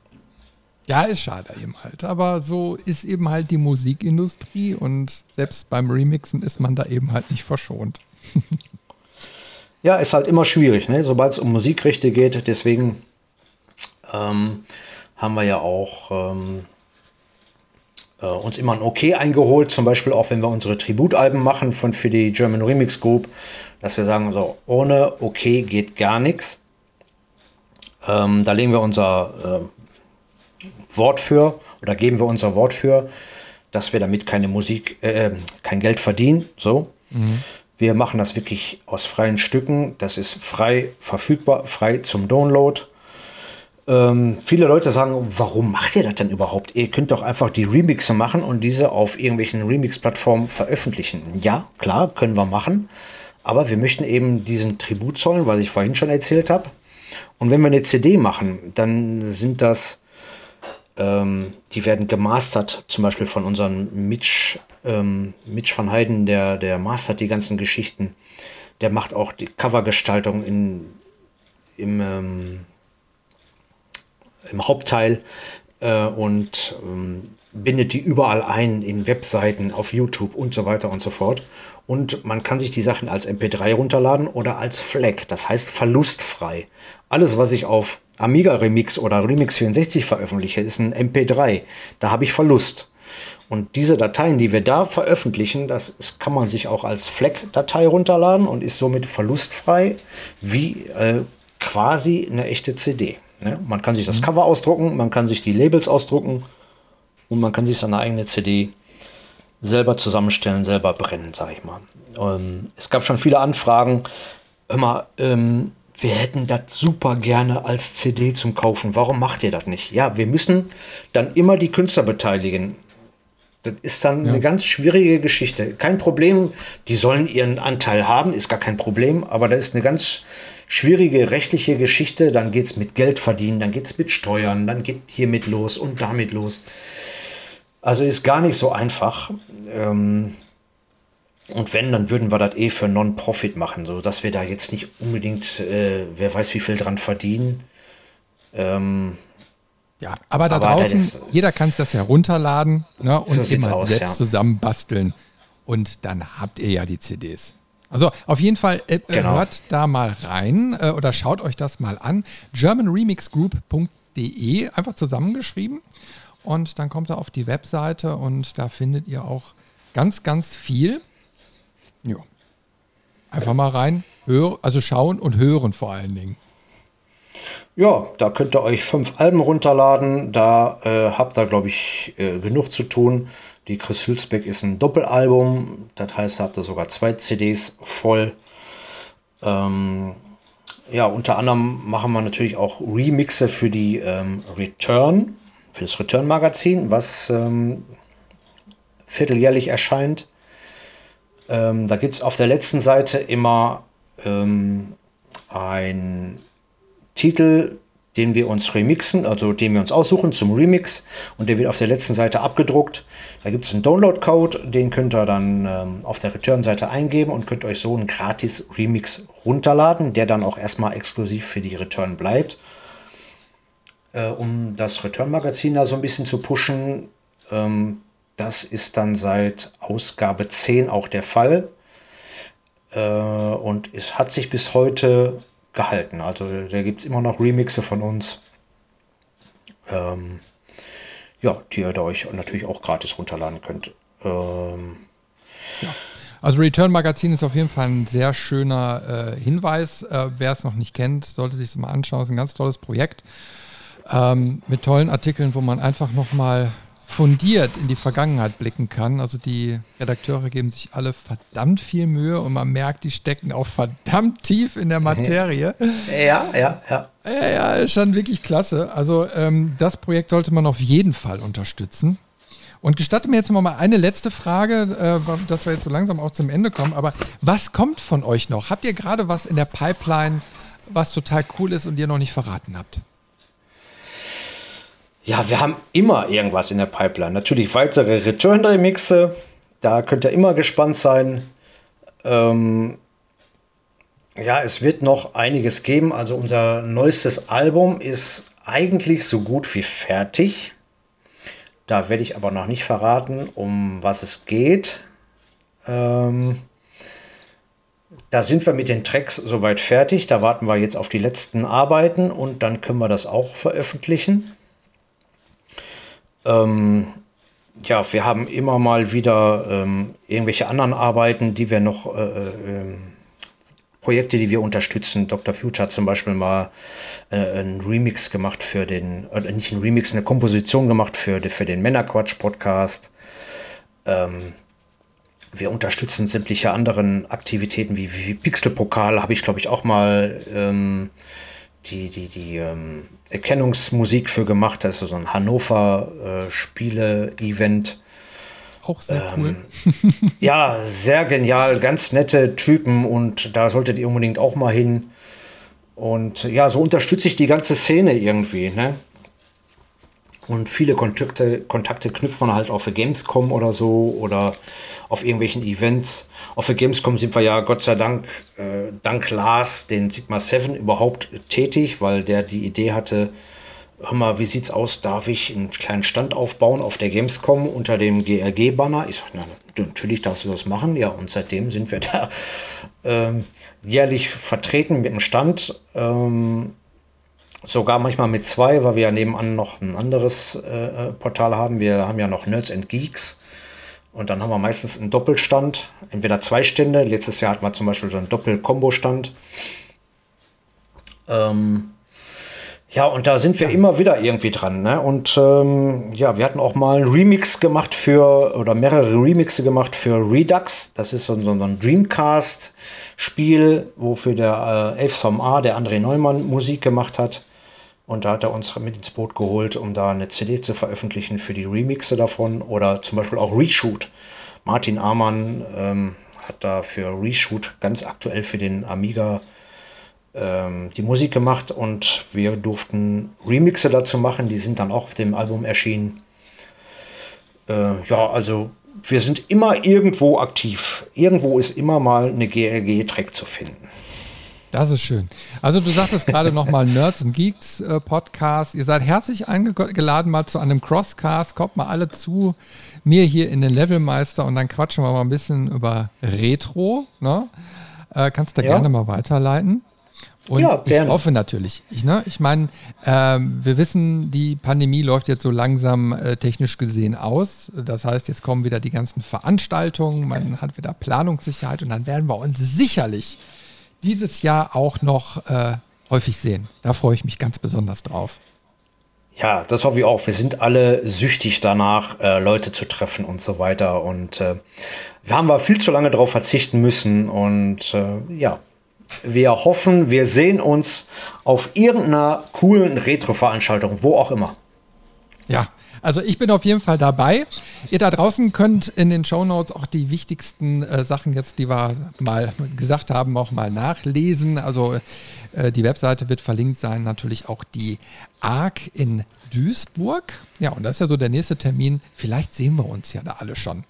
Ja, ist schade eben halt. Aber so ist eben halt die Musikindustrie und selbst beim Remixen ist man da eben halt nicht verschont. ja, ist halt immer schwierig, ne? sobald es um Musikrechte geht. Deswegen ähm, haben wir ja auch ähm, äh, uns immer ein Okay eingeholt, zum Beispiel auch wenn wir unsere Tributalben machen von, für die German Remix Group, dass wir sagen, so ohne Okay geht gar nichts. Ähm, da legen wir unser äh, Wort für oder geben wir unser Wort für, dass wir damit keine Musik, äh, kein Geld verdienen. So. Mhm. Wir machen das wirklich aus freien Stücken. Das ist frei verfügbar, frei zum Download. Ähm, viele Leute sagen, warum macht ihr das denn überhaupt? Ihr könnt doch einfach die Remixe machen und diese auf irgendwelchen Remix-Plattformen veröffentlichen. Ja, klar, können wir machen. Aber wir möchten eben diesen Tribut zollen, was ich vorhin schon erzählt habe. Und wenn wir eine CD machen, dann sind das, ähm, die werden gemastert, zum Beispiel von unserem Mitch, ähm, Mitch van Heiden, der, der mastert die ganzen Geschichten. Der macht auch die Covergestaltung in, im, ähm, im Hauptteil äh, und ähm, bindet die überall ein in Webseiten, auf YouTube und so weiter und so fort. Und man kann sich die Sachen als MP3 runterladen oder als FLAC, das heißt verlustfrei. Alles, was ich auf Amiga Remix oder Remix 64 veröffentliche, ist ein MP3. Da habe ich Verlust. Und diese Dateien, die wir da veröffentlichen, das, kann man sich auch als FLAC-Datei runterladen und ist somit verlustfrei wie äh, quasi eine echte CD. Ne? Man kann sich das mhm. Cover ausdrucken, man kann sich die Labels ausdrucken und man kann sich seine eigene CD selber zusammenstellen, selber brennen, sage ich mal. Ähm, es gab schon viele Anfragen. Immer, ähm, wir hätten das super gerne als CD zum Kaufen. Warum macht ihr das nicht? Ja, wir müssen dann immer die Künstler beteiligen. Das ist dann ja. eine ganz schwierige Geschichte. Kein Problem, die sollen ihren Anteil haben, ist gar kein Problem, aber das ist eine ganz schwierige rechtliche Geschichte. Dann geht es mit Geld verdienen, dann geht es mit Steuern, dann geht hiermit los und damit los. Also ist gar nicht so einfach. Ähm, und wenn, dann würden wir das eh für Non-Profit machen, so dass wir da jetzt nicht unbedingt, äh, wer weiß, wie viel dran verdienen. Ähm, ja, aber da aber draußen, ist, jeder kann sich das herunterladen ne, und so immer halt selbst ja. zusammenbasteln. und dann habt ihr ja die CDs. Also auf jeden Fall äh, äh, genau. hört da mal rein äh, oder schaut euch das mal an. germanremixgroup.de, einfach zusammengeschrieben. Und dann kommt ihr auf die Webseite und da findet ihr auch ganz, ganz viel. Ja. Einfach mal rein, hör, also schauen und hören vor allen Dingen. Ja, da könnt ihr euch fünf Alben runterladen. Da äh, habt ihr, glaube ich, äh, genug zu tun. Die Chris Hülsbeck ist ein Doppelalbum. Das heißt, da habt ihr sogar zwei CDs voll. Ähm, ja, unter anderem machen wir natürlich auch Remixe für die ähm, Return, für das Return-Magazin, was ähm, vierteljährlich erscheint. Ähm, da gibt es auf der letzten Seite immer ähm, ein Titel, den wir uns remixen, also den wir uns aussuchen zum Remix und der wird auf der letzten Seite abgedruckt. Da gibt es einen Download-Code, den könnt ihr dann ähm, auf der Return-Seite eingeben und könnt euch so einen gratis Remix runterladen, der dann auch erstmal exklusiv für die Return bleibt. Äh, um das Return-Magazin da so ein bisschen zu pushen, ähm, das ist dann seit Ausgabe 10 auch der Fall. Äh, und es hat sich bis heute gehalten. Also da gibt es immer noch Remixe von uns. Ähm, ja, die ihr da euch natürlich auch gratis runterladen könnt. Ähm, ja. Also Return Magazin ist auf jeden Fall ein sehr schöner äh, Hinweis. Äh, wer es noch nicht kennt, sollte sich es mal anschauen. Es ist ein ganz tolles Projekt ähm, mit tollen Artikeln, wo man einfach nochmal fundiert in die Vergangenheit blicken kann. Also die Redakteure geben sich alle verdammt viel Mühe und man merkt, die stecken auch verdammt tief in der Materie. Ja, ja, ja. Ja, ja, schon wirklich klasse. Also ähm, das Projekt sollte man auf jeden Fall unterstützen. Und gestatte mir jetzt noch mal eine letzte Frage, äh, dass wir jetzt so langsam auch zum Ende kommen. Aber was kommt von euch noch? Habt ihr gerade was in der Pipeline, was total cool ist und ihr noch nicht verraten habt? Ja, wir haben immer irgendwas in der Pipeline. Natürlich weitere Return-Remixe. Da könnt ihr immer gespannt sein. Ähm, ja, es wird noch einiges geben. Also unser neuestes Album ist eigentlich so gut wie fertig. Da werde ich aber noch nicht verraten, um was es geht. Ähm, da sind wir mit den Tracks soweit fertig. Da warten wir jetzt auf die letzten Arbeiten und dann können wir das auch veröffentlichen. Ähm, ja, wir haben immer mal wieder ähm, irgendwelche anderen Arbeiten, die wir noch, äh, äh, Projekte, die wir unterstützen. Dr. Future hat zum Beispiel mal äh, einen Remix gemacht für den, äh, nicht einen Remix, eine Komposition gemacht für, für den Männerquatsch-Podcast. Ähm, wir unterstützen sämtliche anderen Aktivitäten wie, wie Pixelpokal, habe ich glaube ich auch mal ähm, die, die, die ähm, Erkennungsmusik für gemacht. Das ist so ein Hannover äh. Auch sehr ähm, cool. ja, sehr genial, ganz nette Typen und da solltet ihr unbedingt auch mal hin. Und ja, so unterstütze ich die ganze Szene irgendwie. Ne? Und viele Kontakte, Kontakte knüpft man halt auf der Gamescom oder so oder auf irgendwelchen Events. Auf der Gamescom sind wir ja Gott sei Dank, äh, dank Lars, den Sigma 7 überhaupt tätig, weil der die Idee hatte, hör mal, wie sieht's aus, darf ich einen kleinen Stand aufbauen auf der Gamescom unter dem GRG-Banner? Ich sage, na, natürlich darfst du das machen. Ja, und seitdem sind wir da ähm, jährlich vertreten mit dem Stand. Ähm, Sogar manchmal mit zwei, weil wir ja nebenan noch ein anderes äh, äh, Portal haben. Wir haben ja noch Nerds and Geeks. Und dann haben wir meistens einen Doppelstand, entweder zwei Stände. Letztes Jahr hatten wir zum Beispiel so einen Doppel-Kombo-Stand. Ähm, ja, und da sind wir immer wieder irgendwie dran. Ne? Und ähm, ja, wir hatten auch mal einen Remix gemacht für, oder mehrere Remixe gemacht für Redux. Das ist so, so, so ein Dreamcast-Spiel, wofür der äh, Elfsom A, der André Neumann, Musik gemacht hat. Und da hat er uns mit ins Boot geholt, um da eine CD zu veröffentlichen für die Remixe davon. Oder zum Beispiel auch Reshoot. Martin Amann ähm, hat da für Reshoot ganz aktuell für den Amiga ähm, die Musik gemacht und wir durften Remixe dazu machen. Die sind dann auch auf dem Album erschienen. Äh, ja, also wir sind immer irgendwo aktiv. Irgendwo ist immer mal eine GLG-Track zu finden. Das ist schön. Also du sagtest gerade nochmal Nerds and Geeks äh, Podcast. Ihr seid herzlich eingeladen mal zu einem Crosscast. Kommt mal alle zu mir hier in den Levelmeister und dann quatschen wir mal ein bisschen über Retro. Ne? Äh, kannst du ja. gerne mal weiterleiten. Und ja, ich hoffe natürlich. Ich, ne, ich meine, ähm, wir wissen, die Pandemie läuft jetzt so langsam äh, technisch gesehen aus. Das heißt, jetzt kommen wieder die ganzen Veranstaltungen, man hat wieder Planungssicherheit und dann werden wir uns sicherlich dieses Jahr auch noch äh, häufig sehen. Da freue ich mich ganz besonders drauf. Ja, das hoffe ich auch. Wir sind alle süchtig danach, äh, Leute zu treffen und so weiter. Und äh, wir haben wir viel zu lange darauf verzichten müssen. Und äh, ja, wir hoffen, wir sehen uns auf irgendeiner coolen Retro-Veranstaltung, wo auch immer. Ja, also ich bin auf jeden Fall dabei. Ihr da draußen könnt in den Show Notes auch die wichtigsten äh, Sachen jetzt, die wir mal gesagt haben, auch mal nachlesen. Also äh, die Webseite wird verlinkt sein, natürlich auch die ARC in Duisburg. Ja, und das ist ja so der nächste Termin. Vielleicht sehen wir uns ja da alle schon.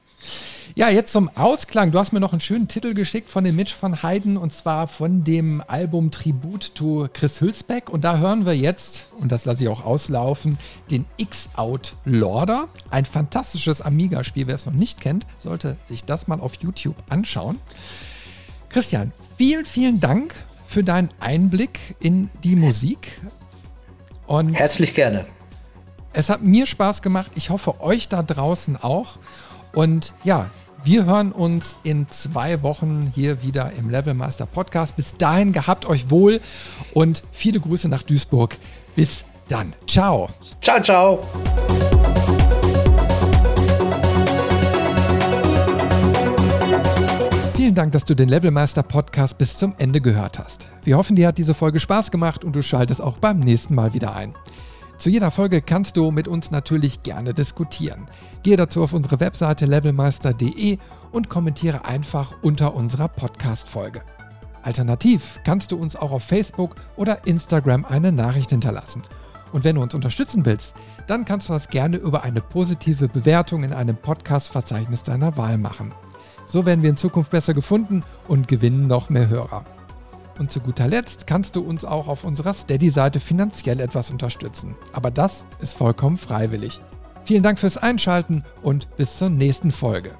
Ja, jetzt zum Ausklang. Du hast mir noch einen schönen Titel geschickt von dem Mitch von Haydn und zwar von dem Album Tribut to Chris Hülsbeck. Und da hören wir jetzt, und das lasse ich auch auslaufen, den X-Out Lorder. Ein fantastisches Amiga-Spiel. Wer es noch nicht kennt, sollte sich das mal auf YouTube anschauen. Christian, vielen, vielen Dank für deinen Einblick in die Musik. Und Herzlich gerne. Es hat mir Spaß gemacht. Ich hoffe, euch da draußen auch. Und ja, wir hören uns in zwei Wochen hier wieder im Levelmaster Podcast. Bis dahin gehabt euch wohl und viele Grüße nach Duisburg. Bis dann. Ciao. Ciao, ciao. Vielen Dank, dass du den Levelmeister Podcast bis zum Ende gehört hast. Wir hoffen, dir hat diese Folge Spaß gemacht und du schaltest auch beim nächsten Mal wieder ein. Zu jeder Folge kannst du mit uns natürlich gerne diskutieren. Gehe dazu auf unsere Webseite levelmeister.de und kommentiere einfach unter unserer Podcast-Folge. Alternativ kannst du uns auch auf Facebook oder Instagram eine Nachricht hinterlassen. Und wenn du uns unterstützen willst, dann kannst du das gerne über eine positive Bewertung in einem Podcast-Verzeichnis deiner Wahl machen. So werden wir in Zukunft besser gefunden und gewinnen noch mehr Hörer. Und zu guter Letzt kannst du uns auch auf unserer Steady-Seite finanziell etwas unterstützen. Aber das ist vollkommen freiwillig. Vielen Dank fürs Einschalten und bis zur nächsten Folge.